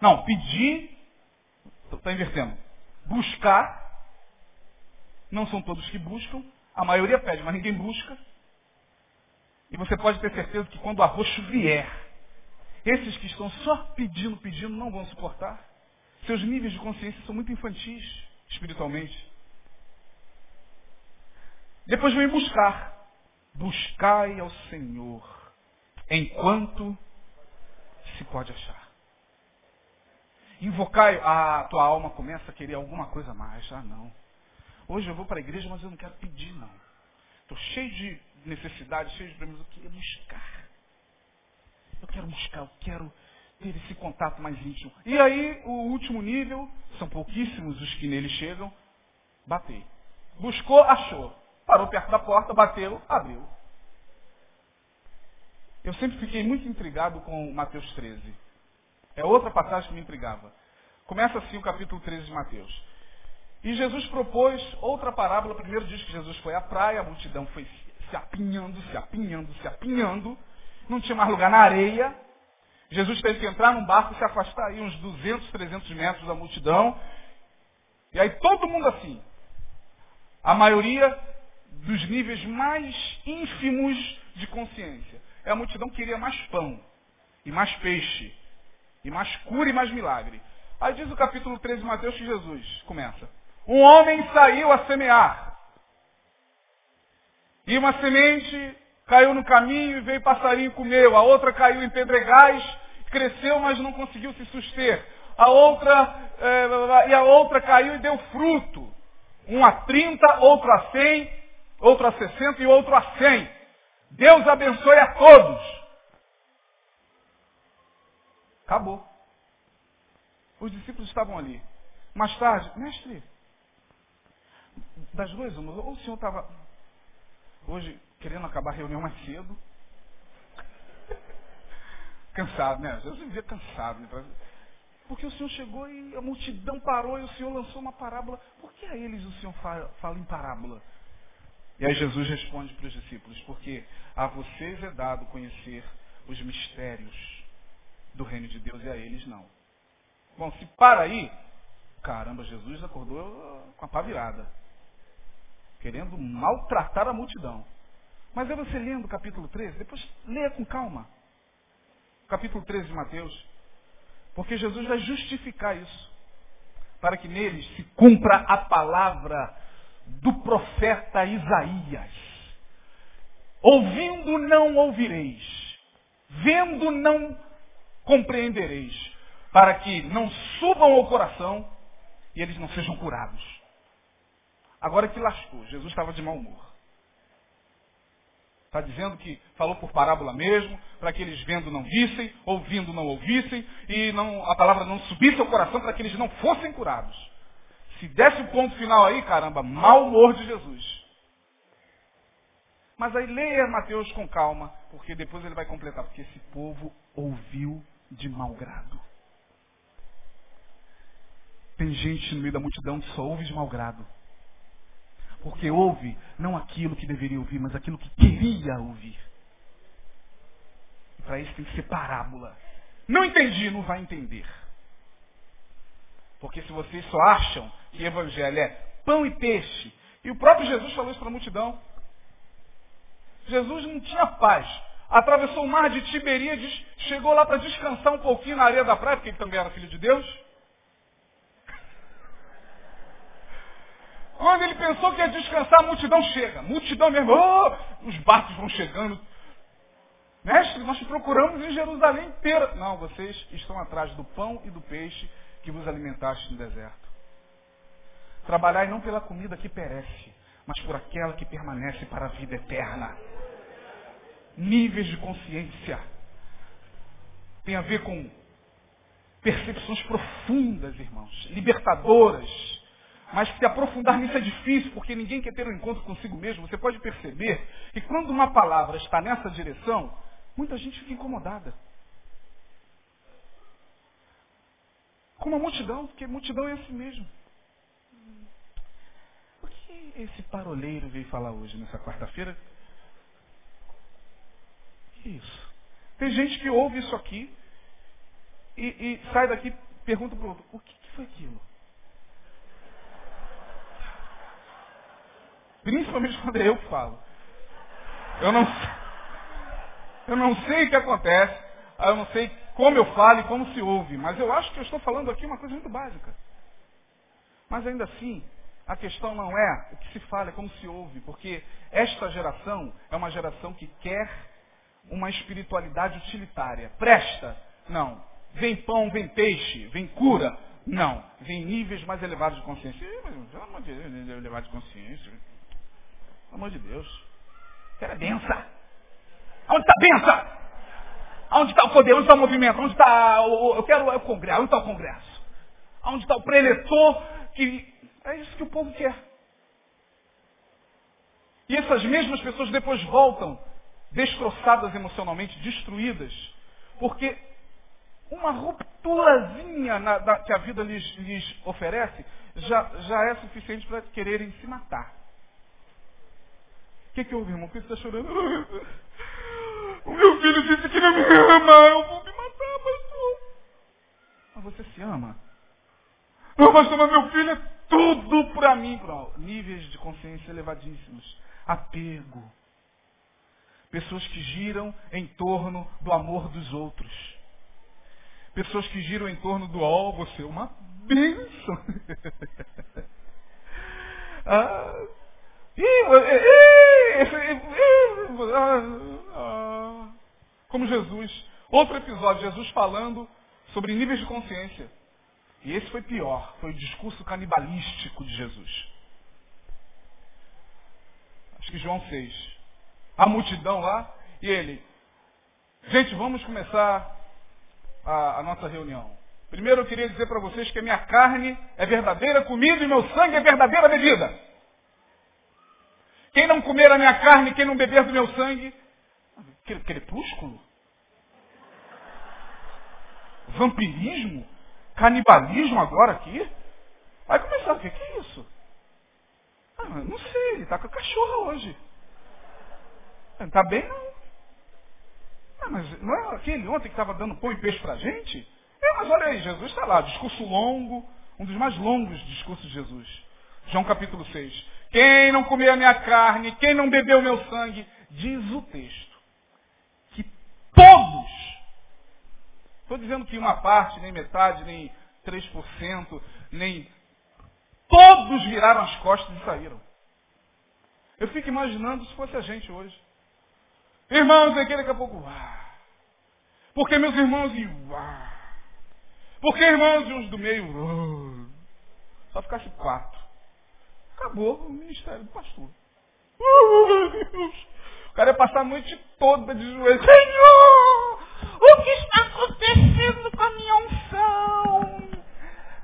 Não, pedir, está invertendo. Buscar, não são todos que buscam, a maioria pede, mas ninguém busca. E você pode ter certeza que quando o arroxo vier, esses que estão só pedindo, pedindo, não vão suportar. Seus níveis de consciência são muito infantis, espiritualmente. Depois vem buscar. Buscai ao Senhor enquanto se pode achar. Invocai, a tua alma começa a querer alguma coisa mais. Ah, não. Hoje eu vou para a igreja, mas eu não quero pedir, não. Estou cheio de necessidades, cheio de problemas. Eu quero buscar. Eu quero buscar, eu quero ter esse contato mais íntimo. E aí, o último nível, são pouquíssimos os que nele chegam, batei. Buscou, achou. Parou perto da porta, bateu, abriu. Eu sempre fiquei muito intrigado com Mateus 13. É outra passagem que me intrigava. Começa assim o capítulo 13 de Mateus. E Jesus propôs outra parábola. Primeiro diz que Jesus foi à praia, a multidão foi se apinhando, se apinhando, se apinhando. Não tinha mais lugar na areia. Jesus teve que entrar num barco e se afastar aí uns 200, 300 metros da multidão. E aí todo mundo assim. A maioria dos níveis mais ínfimos de consciência. É a multidão que queria mais pão, e mais peixe, e mais cura e mais milagre. Aí diz o capítulo 13 de Mateus que Jesus começa. Um homem saiu a semear. E uma semente caiu no caminho e veio passarinho e comeu. A outra caiu em pedregais, cresceu, mas não conseguiu se suster. A outra, é, e a outra caiu e deu fruto. Um a 30, outro a 100, outro a 60 e outro a 100. Deus abençoe a todos. Acabou. Os discípulos estavam ali. Mais tarde, mestre, das duas, uma, ou o senhor estava hoje querendo acabar a reunião mais cedo, cansado, né? Jesus vivia cansado. Né? Porque o Senhor chegou e a multidão parou e o Senhor lançou uma parábola. Por que a eles o Senhor fala, fala em parábola? E aí Jesus responde para os discípulos, porque a vocês é dado conhecer os mistérios do reino de Deus e a eles não. Bom, se para aí, caramba, Jesus acordou com a pá virada, querendo maltratar a multidão. Mas é você lendo o capítulo 13, depois leia com calma. capítulo 13 de Mateus. Porque Jesus vai justificar isso. Para que neles se cumpra a palavra do profeta Isaías. Ouvindo não ouvireis, vendo não compreendereis, para que não subam ao coração e eles não sejam curados. Agora que lascou, Jesus estava de mau humor. Está dizendo que falou por parábola mesmo, para que eles vendo não vissem, ouvindo não ouvissem, e não, a palavra não subisse ao coração para que eles não fossem curados. Se desse o ponto final aí, caramba, mau humor de Jesus. Mas aí leia Mateus com calma, porque depois ele vai completar, porque esse povo ouviu de mau grado. Tem gente no meio da multidão que só ouve de mau grado. Porque ouve não aquilo que deveria ouvir, mas aquilo que queria ouvir. E para isso tem que ser parábola. Não entendi, não vai entender. Porque se vocês só acham que evangelho é pão e peixe, e o próprio Jesus falou isso para a multidão. Jesus não tinha paz. Atravessou o mar de Tiberíades, chegou lá para descansar um pouquinho na areia da praia, porque ele também era filho de Deus. Quando ele pensou que ia descansar, a multidão chega. Multidão mesmo. Oh, os barcos vão chegando. Mestre, nós procuramos em Jerusalém inteira. Não, vocês estão atrás do pão e do peixe que vos alimentaste no deserto. Trabalhai não pela comida que perece, mas por aquela que permanece para a vida eterna. Níveis de consciência. Tem a ver com percepções profundas, irmãos, libertadoras mas se aprofundar nisso é difícil, porque ninguém quer ter um encontro consigo mesmo. Você pode perceber que quando uma palavra está nessa direção, muita gente fica incomodada. Como a multidão, porque a multidão é assim mesmo. O que esse paroleiro veio falar hoje, nessa quarta-feira? Isso? Tem gente que ouve isso aqui e, e sai daqui pergunta para o outro, o que, que foi aquilo? Principalmente quando é eu que falo. Eu não, eu não sei o que acontece, eu não sei como eu falo e como se ouve, mas eu acho que eu estou falando aqui uma coisa muito básica. Mas ainda assim, a questão não é o que se fala, é como se ouve, porque esta geração é uma geração que quer uma espiritualidade utilitária. Presta? Não. Vem pão, vem peixe, vem cura? Não. Vem níveis mais elevados de consciência. Pelo amor de Deus, elevado de consciência. Pelo amor de Deus. Quero a benção. Onde está a benção? Onde está o poder? Onde está o movimento? Onde está o. Eu quero o Congresso. Onde está o Congresso? Onde está o preletor? Que... É isso que o povo quer. E essas mesmas pessoas depois voltam destroçadas emocionalmente, destruídas, porque uma rupturazinha na, da, que a vida lhes, lhes oferece já, já é suficiente para quererem se matar. O que, que houve, irmão? Por que você está chorando? O meu filho disse que não me ama. Eu vou me matar, pastor. Mas você se ama? Não, pastor, mas meu filho é tudo para mim. Bro. Níveis de consciência elevadíssimos. Apego. Pessoas que giram em torno do amor dos outros. Pessoas que giram em torno do ó, oh, você é uma bênção. ah, como Jesus. Outro episódio, Jesus falando sobre níveis de consciência. E esse foi pior, foi o discurso canibalístico de Jesus. Acho que João 6. A multidão lá, e ele, gente, vamos começar a, a nossa reunião. Primeiro eu queria dizer para vocês que a minha carne é verdadeira comida e meu sangue é verdadeira bebida. Quem não comer a minha carne, quem não beber do meu sangue, crepúsculo? Vampirismo? Canibalismo agora aqui? Vai começar, o que, é isso? Ah, não sei, ele está com a cachorra hoje. Não está bem não. Ah, mas não é aquele ontem que estava dando pão e peixe para a gente? É, mas olha aí, Jesus está lá, discurso longo, um dos mais longos discursos de Jesus. João capítulo 6. Quem não comer a minha carne, quem não beber o meu sangue, diz o texto, que todos Estou dizendo que uma parte, nem metade, nem 3%, nem. Todos viraram as costas e saíram. Eu fico imaginando se fosse a gente hoje. Irmãos, aqui daqui a pouco. Ah, porque meus irmãos e ah, porque irmãos e uns do meio. Ah, só ficasse quatro. Acabou o ministério do pastor. O cara ia passar a noite toda de joelhos. Senhor! O que está acontecendo com a minha unção?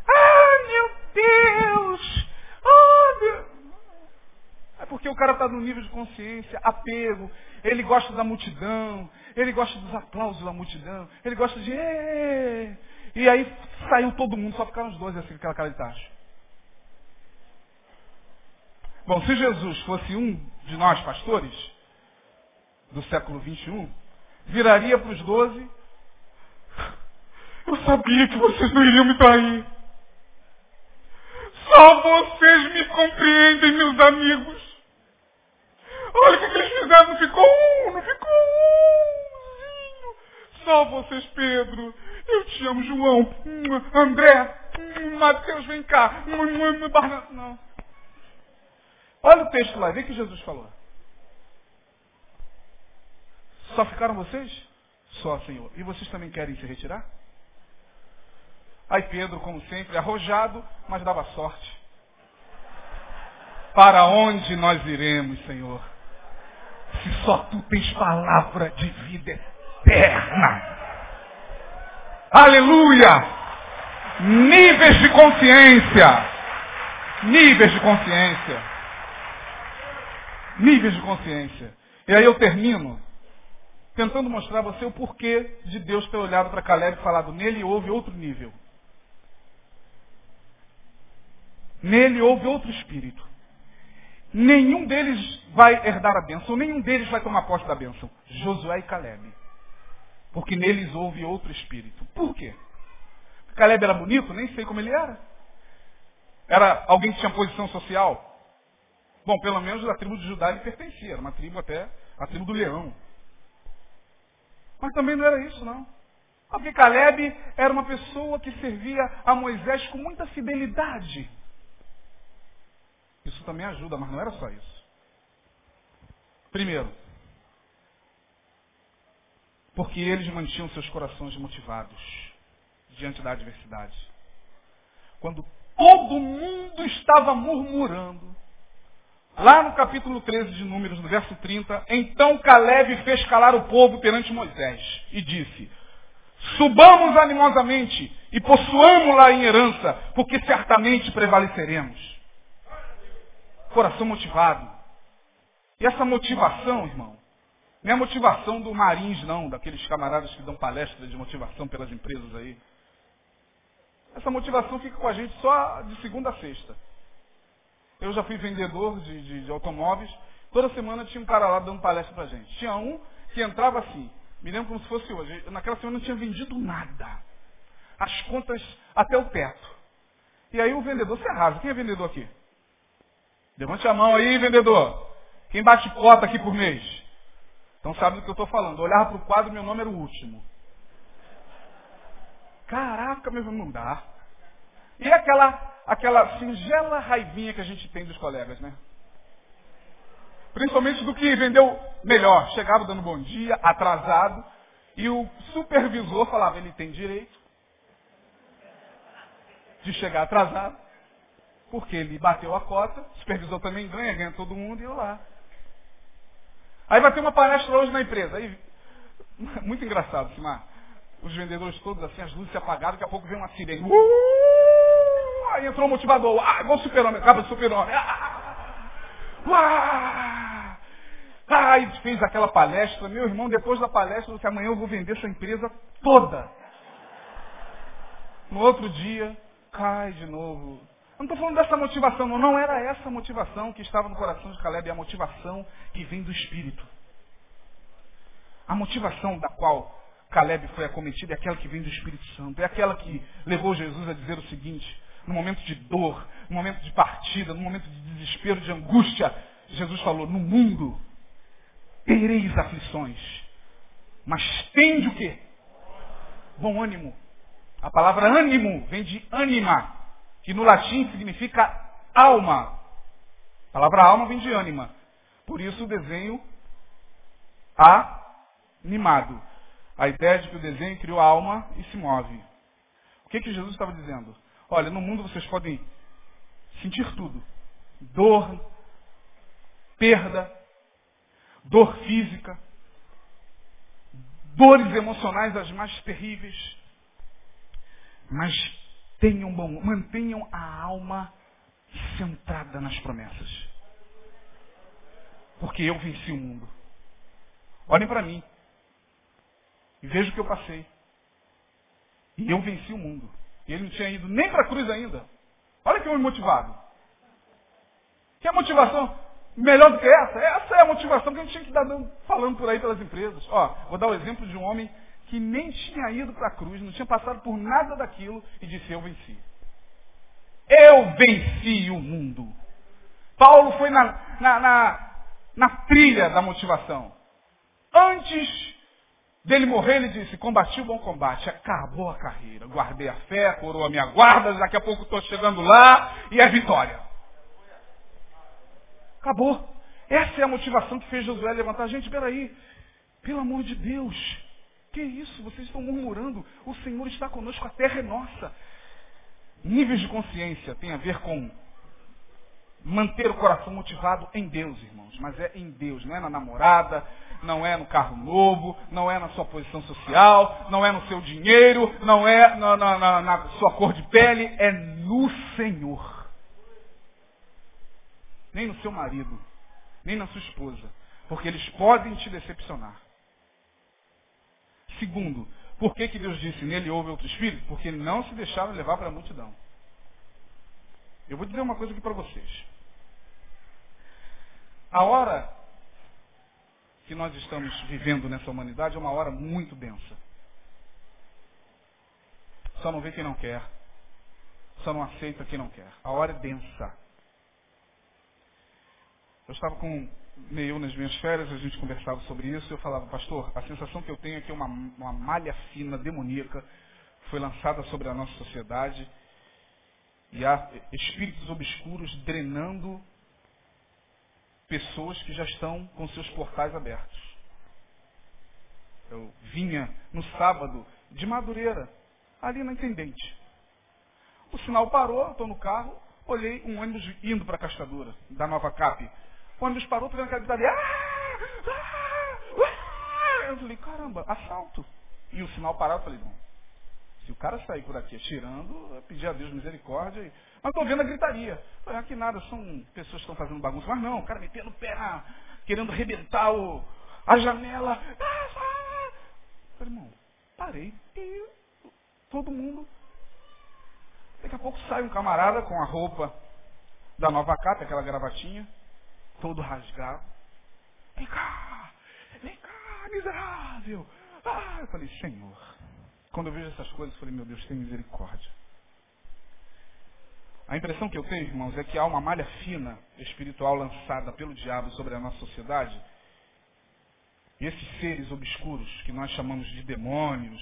Ah, meu Deus! Ah, meu... É porque o cara está no nível de consciência, apego. Ele gosta da multidão. Ele gosta dos aplausos da multidão. Ele gosta de... E aí saiu todo mundo, só ficaram os dois assim, aquela cara de tacho. Bom, se Jesus fosse um de nós, pastores, do século 21, viraria para os doze. Eu sabia que vocês não iriam me trair. Só vocês me compreendem, meus amigos. Olha o que, que eles fizeram, não ficou um, não ficou umzinho. Só vocês, Pedro. Eu te amo, João. André. Mateus, vem cá. Não. Olha o texto lá, vê que Jesus falou. Só ficaram vocês? Só, Senhor. E vocês também querem se retirar? Aí Pedro, como sempre, arrojado, mas dava sorte. Para onde nós iremos, Senhor? Se só tu tens palavra de vida eterna. Aleluia! Níveis de consciência. Níveis de consciência níveis de consciência. E aí eu termino tentando mostrar a você o porquê de Deus ter olhado para Caleb e falado, nele houve outro nível. Nele houve outro espírito. Nenhum deles vai herdar a bênção, nenhum deles vai tomar posse da bênção. Josué e Caleb. Porque neles houve outro espírito. Por quê? Caleb era bonito? Nem sei como ele era. Era alguém que tinha posição social? Bom, pelo menos da tribo de Judá ele pertencia, era uma tribo até, a tribo do leão. Mas também não era isso, não. Porque Caleb era uma pessoa que servia a Moisés com muita fidelidade. Isso também ajuda, mas não era só isso. Primeiro, porque eles mantinham seus corações motivados diante da adversidade. Quando todo mundo estava murmurando, Lá no capítulo 13 de Números, no verso 30, então Caleb fez calar o povo perante Moisés e disse, subamos animosamente e possuamos-la em herança, porque certamente prevaleceremos. Coração motivado. E essa motivação, irmão, não é a motivação do Marins, não, daqueles camaradas que dão palestra de motivação pelas empresas aí. Essa motivação fica com a gente só de segunda a sexta. Eu já fui vendedor de, de, de automóveis. Toda semana tinha um cara lá dando palestra pra gente. Tinha um que entrava assim. Me lembro como se fosse hoje. Naquela semana não tinha vendido nada. As contas até o teto. E aí o vendedor se arrasa. Quem é vendedor aqui? Levante a mão aí, vendedor. Quem bate cota aqui por mês? Então sabe do que eu estou falando. Olhava para o quadro meu nome era o último. Caraca, meu irmão, não dá. E aquela aquela singela raivinha que a gente tem dos colegas, né? Principalmente do que vendeu melhor. Chegava dando bom dia, atrasado, e o supervisor falava, ele tem direito de chegar atrasado, porque ele bateu a cota, o supervisor também ganha, ganha todo mundo, e eu lá. Aí vai ter uma palestra hoje na empresa. Aí, muito engraçado, Simar. Os vendedores todos assim, as luzes se apagaram, daqui a pouco vem uma sirene. Uh! Aí entrou o motivador. Ah, igual super-homem, acaba de super-homem. Ah, ah, ah, fez aquela palestra. Meu irmão, depois da palestra, disse, amanhã eu vou vender essa empresa toda. No outro dia, cai de novo. Eu não estou falando dessa motivação, não. Não era essa motivação que estava no coração de Caleb, é a motivação que vem do Espírito. A motivação da qual Caleb foi acometido é aquela que vem do Espírito Santo. É aquela que levou Jesus a dizer o seguinte: no momento de dor, no momento de partida, no momento de desespero, de angústia, Jesus falou, no mundo tereis aflições. Mas tende o quê? bom ânimo. A palavra ânimo vem de anima, que no latim significa alma. A palavra alma vem de ânima. Por isso o desenho animado. A ideia de que o desenho criou a alma e se move. O que, que Jesus estava dizendo? Olha, no mundo vocês podem sentir tudo. Dor, perda, dor física, dores emocionais as mais terríveis. Mas tenham bom, mantenham a alma centrada nas promessas. Porque eu venci o mundo. Olhem para mim. E vejam o que eu passei. E eu venci o mundo. E ele não tinha ido nem para a cruz ainda. Olha que homem motivado. Que a motivação melhor do que essa? Essa é a motivação que a gente tinha que estar dando, falando por aí pelas empresas. Ó, vou dar o exemplo de um homem que nem tinha ido para a cruz, não tinha passado por nada daquilo e disse, eu venci. Eu venci o mundo. Paulo foi na, na, na, na trilha da motivação. Antes dele morrer, ele disse, combati o bom combate, acabou a carreira, guardei a fé, coroa a minha guarda, daqui a pouco estou chegando lá e é vitória. Acabou. Essa é a motivação que fez Josué levantar. Gente, peraí, pelo amor de Deus, que isso? Vocês estão murmurando, o Senhor está conosco, a terra é nossa. Níveis de consciência tem a ver com manter o coração motivado em Deus, irmãos. Mas é em Deus, não é na namorada, não é no carro novo, não é na sua posição social, não é no seu dinheiro, não é na, na, na, na sua cor de pele, é no Senhor. Nem no seu marido, nem na sua esposa. Porque eles podem te decepcionar. Segundo, por que, que Deus disse nele houve outro espírito? Porque não se deixaram levar para a multidão. Eu vou dizer uma coisa aqui para vocês. A hora que nós estamos vivendo nessa humanidade é uma hora muito densa. Só não vê quem não quer. Só não aceita quem não quer. A hora é densa. Eu estava com meio nas minhas férias, a gente conversava sobre isso, e eu falava, pastor, a sensação que eu tenho é que uma, uma malha fina, demoníaca, foi lançada sobre a nossa sociedade, e há espíritos obscuros drenando pessoas que já estão com seus portais abertos. Eu vinha no sábado de Madureira, ali na Intendente. O sinal parou, estou no carro, olhei um ônibus indo para a Castadura, da Nova Cap. O ônibus parou, estou vendo aquela gritaria. Ah, ah, ah. Eu falei, caramba, assalto. E o sinal parado, eu falei, não. Se o cara sair por aqui atirando, eu pedi a Deus misericórdia. E... Mas estou vendo a gritaria. Falei, aqui nada, são pessoas que estão fazendo bagunça. Mas não, o cara metendo o pé querendo arrebentar o, a janela. Falei, irmão, parei. E todo mundo. Daqui a pouco sai um camarada com a roupa da nova capa, aquela gravatinha, todo rasgado. Vem cá, vem cá, miserável. Ah, eu falei, Senhor. Quando eu vejo essas coisas, eu falei, meu Deus, tem misericórdia. A impressão que eu tenho, irmãos, é que há uma malha fina espiritual lançada pelo diabo sobre a nossa sociedade. E esses seres obscuros, que nós chamamos de demônios,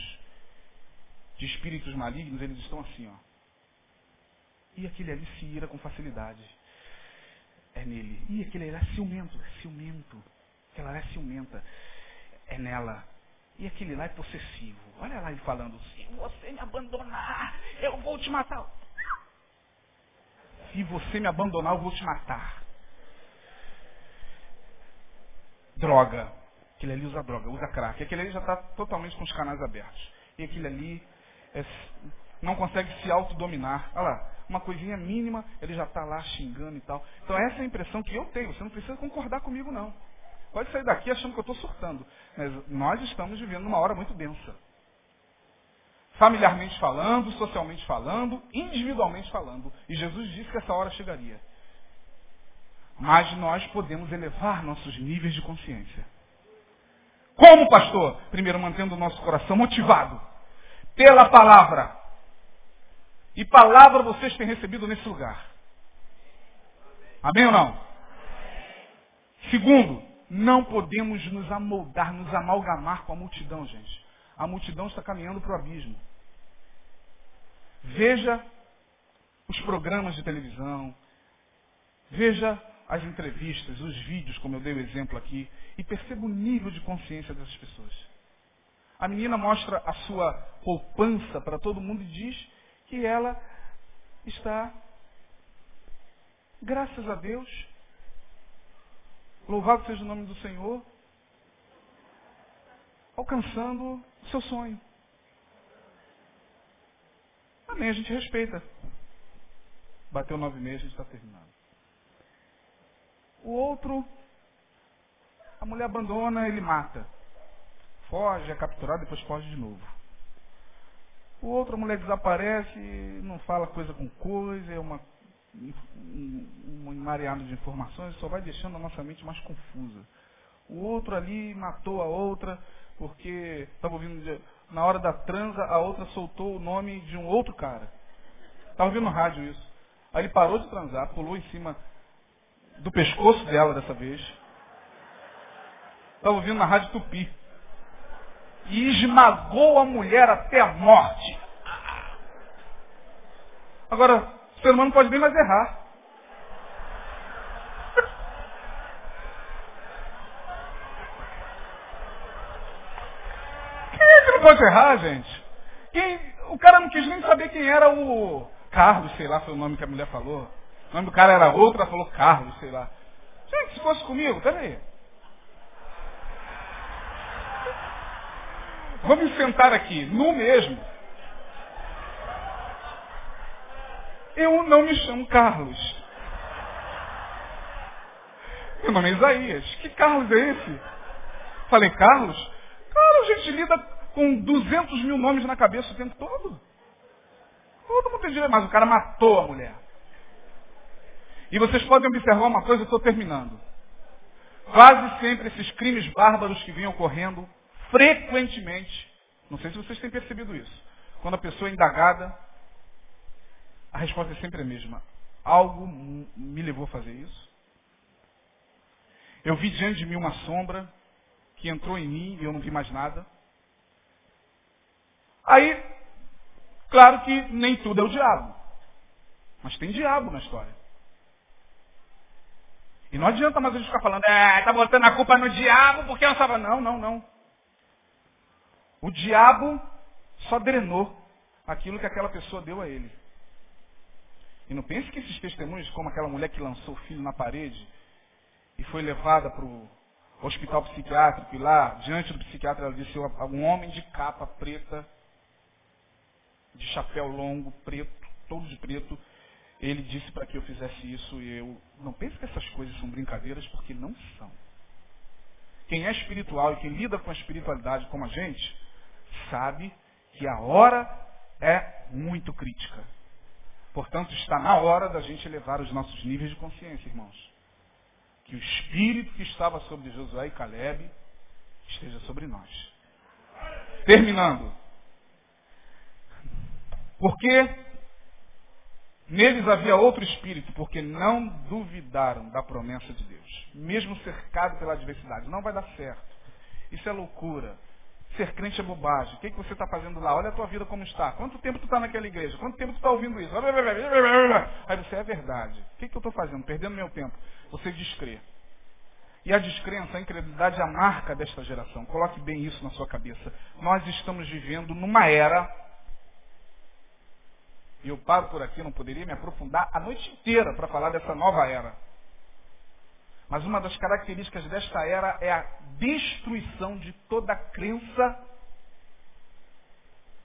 de espíritos malignos, eles estão assim, ó. E aquele ali se ira com facilidade. É nele. E aquele ali é ciumento, é ciumento. Aquela é ciumenta. É nela. E aquele lá é possessivo. Olha lá ele falando, se você me abandonar, eu vou te matar. Se você me abandonar, eu vou te matar. Droga. Aquele ali usa droga, usa crack. Aquele ali já está totalmente com os canais abertos. E aquele ali é, não consegue se autodominar. Olha lá, uma coisinha mínima, ele já está lá xingando e tal. Então essa é a impressão que eu tenho. Você não precisa concordar comigo, não. Pode sair daqui achando que eu estou surtando. Mas nós estamos vivendo uma hora muito densa. Familiarmente falando, socialmente falando, individualmente falando. E Jesus disse que essa hora chegaria. Mas nós podemos elevar nossos níveis de consciência. Como, pastor? Primeiro, mantendo o nosso coração motivado pela palavra. E palavra vocês têm recebido nesse lugar. Amém ou não? Segundo, não podemos nos amoldar, nos amalgamar com a multidão, gente. a multidão está caminhando para o abismo. Veja os programas de televisão, veja as entrevistas, os vídeos, como eu dei o exemplo aqui, e perceba o nível de consciência dessas pessoas. A menina mostra a sua poupança para todo mundo e diz que ela está, graças a Deus, louvado seja o nome do Senhor, alcançando o seu sonho. Amém, a gente respeita. Bateu nove meses, a gente está terminando. O outro, a mulher abandona, ele mata. Foge, é capturado, depois foge de novo. O outro, a mulher desaparece, não fala coisa com coisa, é uma, um, um emareado de informações, só vai deixando a nossa mente mais confusa. O outro ali matou a outra, porque estava ouvindo, na hora da transa, a outra soltou o nome de um outro cara. Estava ouvindo no rádio isso. Aí ele parou de transar, pulou em cima do pescoço dela dessa vez. Estava ouvindo na rádio Tupi. E esmagou a mulher até a morte. Agora, ser humano pode bem mais errar. Quem é que não pode errar, gente? Quem, o cara não quis nem saber quem era o Carlos, sei lá, foi o nome que a mulher falou. O nome do cara era outro, ela falou Carlos, sei lá. Gente, se fosse comigo, peraí. Vamos sentar aqui, no mesmo. Eu não me chamo Carlos. Meu nome é Isaías. Que Carlos é esse? Falei, Carlos? Carlos, a gente lida com 200 mil nomes na cabeça o tempo todo. Todo mundo tem direito, mas o cara matou a mulher. E vocês podem observar uma coisa, eu estou terminando. Quase sempre esses crimes bárbaros que vinham ocorrendo, frequentemente, não sei se vocês têm percebido isso, quando a pessoa é indagada, a resposta é sempre a mesma. Algo me levou a fazer isso. Eu vi diante de mim uma sombra que entrou em mim e eu não vi mais nada. Aí, claro que nem tudo é o diabo. Mas tem diabo na história. E não adianta mais a gente ficar falando, é, tá botando a culpa no diabo porque não sabe. Não, não, não. O diabo só drenou aquilo que aquela pessoa deu a ele. E não pense que esses testemunhos, como aquela mulher que lançou o filho na parede e foi levada para o hospital psiquiátrico, e lá, diante do psiquiatra, ela disse, um homem de capa preta, de chapéu longo, preto, todo de preto, ele disse para que eu fizesse isso e eu não pense que essas coisas são brincadeiras, porque não são. Quem é espiritual e quem lida com a espiritualidade como a gente, sabe que a hora é muito crítica. Portanto, está na hora da gente elevar os nossos níveis de consciência, irmãos. Que o espírito que estava sobre Josué e Caleb esteja sobre nós. Terminando. Porque Neles havia outro espírito, porque não duvidaram da promessa de Deus, mesmo cercado pela adversidade. Não vai dar certo. Isso é loucura. Ser crente é bobagem. O que, é que você está fazendo lá? Olha a tua vida como está. Quanto tempo tu está naquela igreja? Quanto tempo tu está ouvindo isso? Aí você é verdade. O que, é que eu estou fazendo? Perdendo meu tempo. Você descrê. E a descrença, a incredulidade é a marca desta geração. Coloque bem isso na sua cabeça. Nós estamos vivendo numa era e eu paro por aqui, não poderia me aprofundar a noite inteira para falar dessa nova era. Mas uma das características desta era é a destruição de toda a crença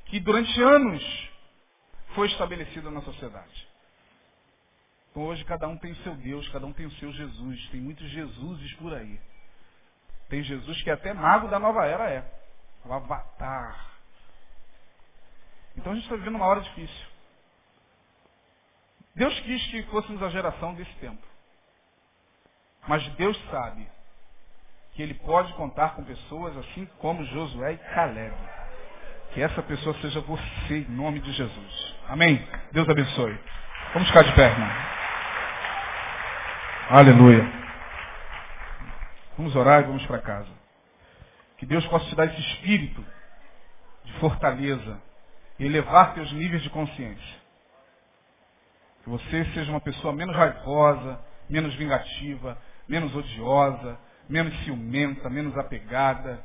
que durante anos foi estabelecida na sociedade. Então hoje cada um tem o seu Deus, cada um tem o seu Jesus. Tem muitos Jesuses por aí. Tem Jesus que até mago da nova era é. O avatar. Então a gente está vivendo uma hora difícil. Deus quis que fôssemos a geração desse tempo. Mas Deus sabe que Ele pode contar com pessoas assim como Josué e Caleb. Que essa pessoa seja você, em nome de Jesus. Amém? Deus abençoe. Vamos ficar de pé, irmão. Aleluia. Vamos orar e vamos para casa. Que Deus possa te dar esse espírito fortaleza e elevar teus níveis de consciência. Que você seja uma pessoa menos raivosa, menos vingativa, menos odiosa, menos ciumenta, menos apegada.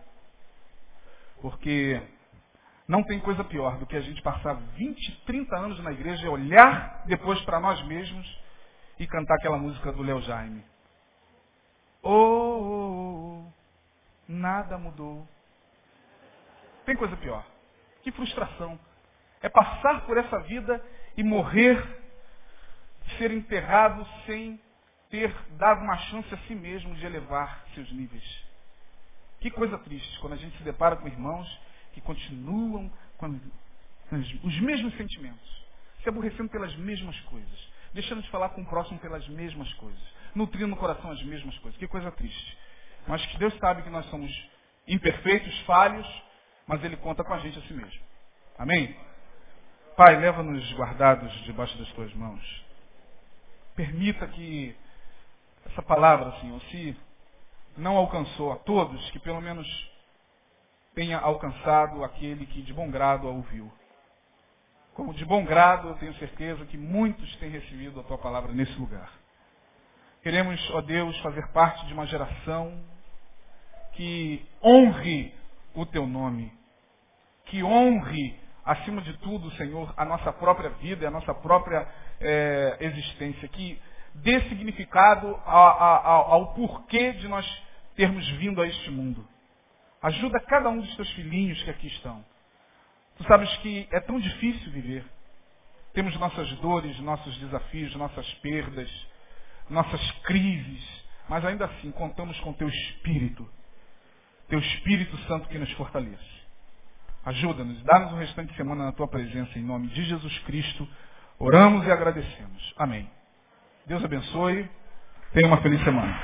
Porque não tem coisa pior do que a gente passar 20, 30 anos na igreja e olhar depois para nós mesmos e cantar aquela música do Léo Jaime. Oh, oh, oh, nada mudou. Tem coisa pior. Que frustração. É passar por essa vida e morrer, ser enterrado sem ter dado uma chance a si mesmo de elevar seus níveis. Que coisa triste quando a gente se depara com irmãos que continuam com os mesmos sentimentos, se aborrecendo pelas mesmas coisas, deixando de falar com o próximo pelas mesmas coisas, nutrindo no coração as mesmas coisas. Que coisa triste. Mas que Deus sabe que nós somos imperfeitos, falhos, mas Ele conta com a gente a si mesmo. Amém? Pai, leva-nos guardados debaixo das tuas mãos. Permita que essa palavra, Senhor, se não alcançou a todos, que pelo menos tenha alcançado aquele que de bom grado a ouviu. Como de bom grado, eu tenho certeza que muitos têm recebido a tua palavra nesse lugar. Queremos, ó Deus, fazer parte de uma geração que honre o teu nome, que honre, acima de tudo, Senhor, a nossa própria vida, a nossa própria é, existência, que dê significado ao, ao porquê de nós termos vindo a este mundo. Ajuda cada um dos teus filhinhos que aqui estão. Tu sabes que é tão difícil viver. Temos nossas dores, nossos desafios, nossas perdas, nossas crises, mas ainda assim contamos com teu Espírito, teu Espírito Santo que nos fortalece. Ajuda-nos, dá-nos o restante de semana na tua presença, em nome de Jesus Cristo. Oramos e agradecemos. Amém. Deus abençoe. Tenha uma feliz semana.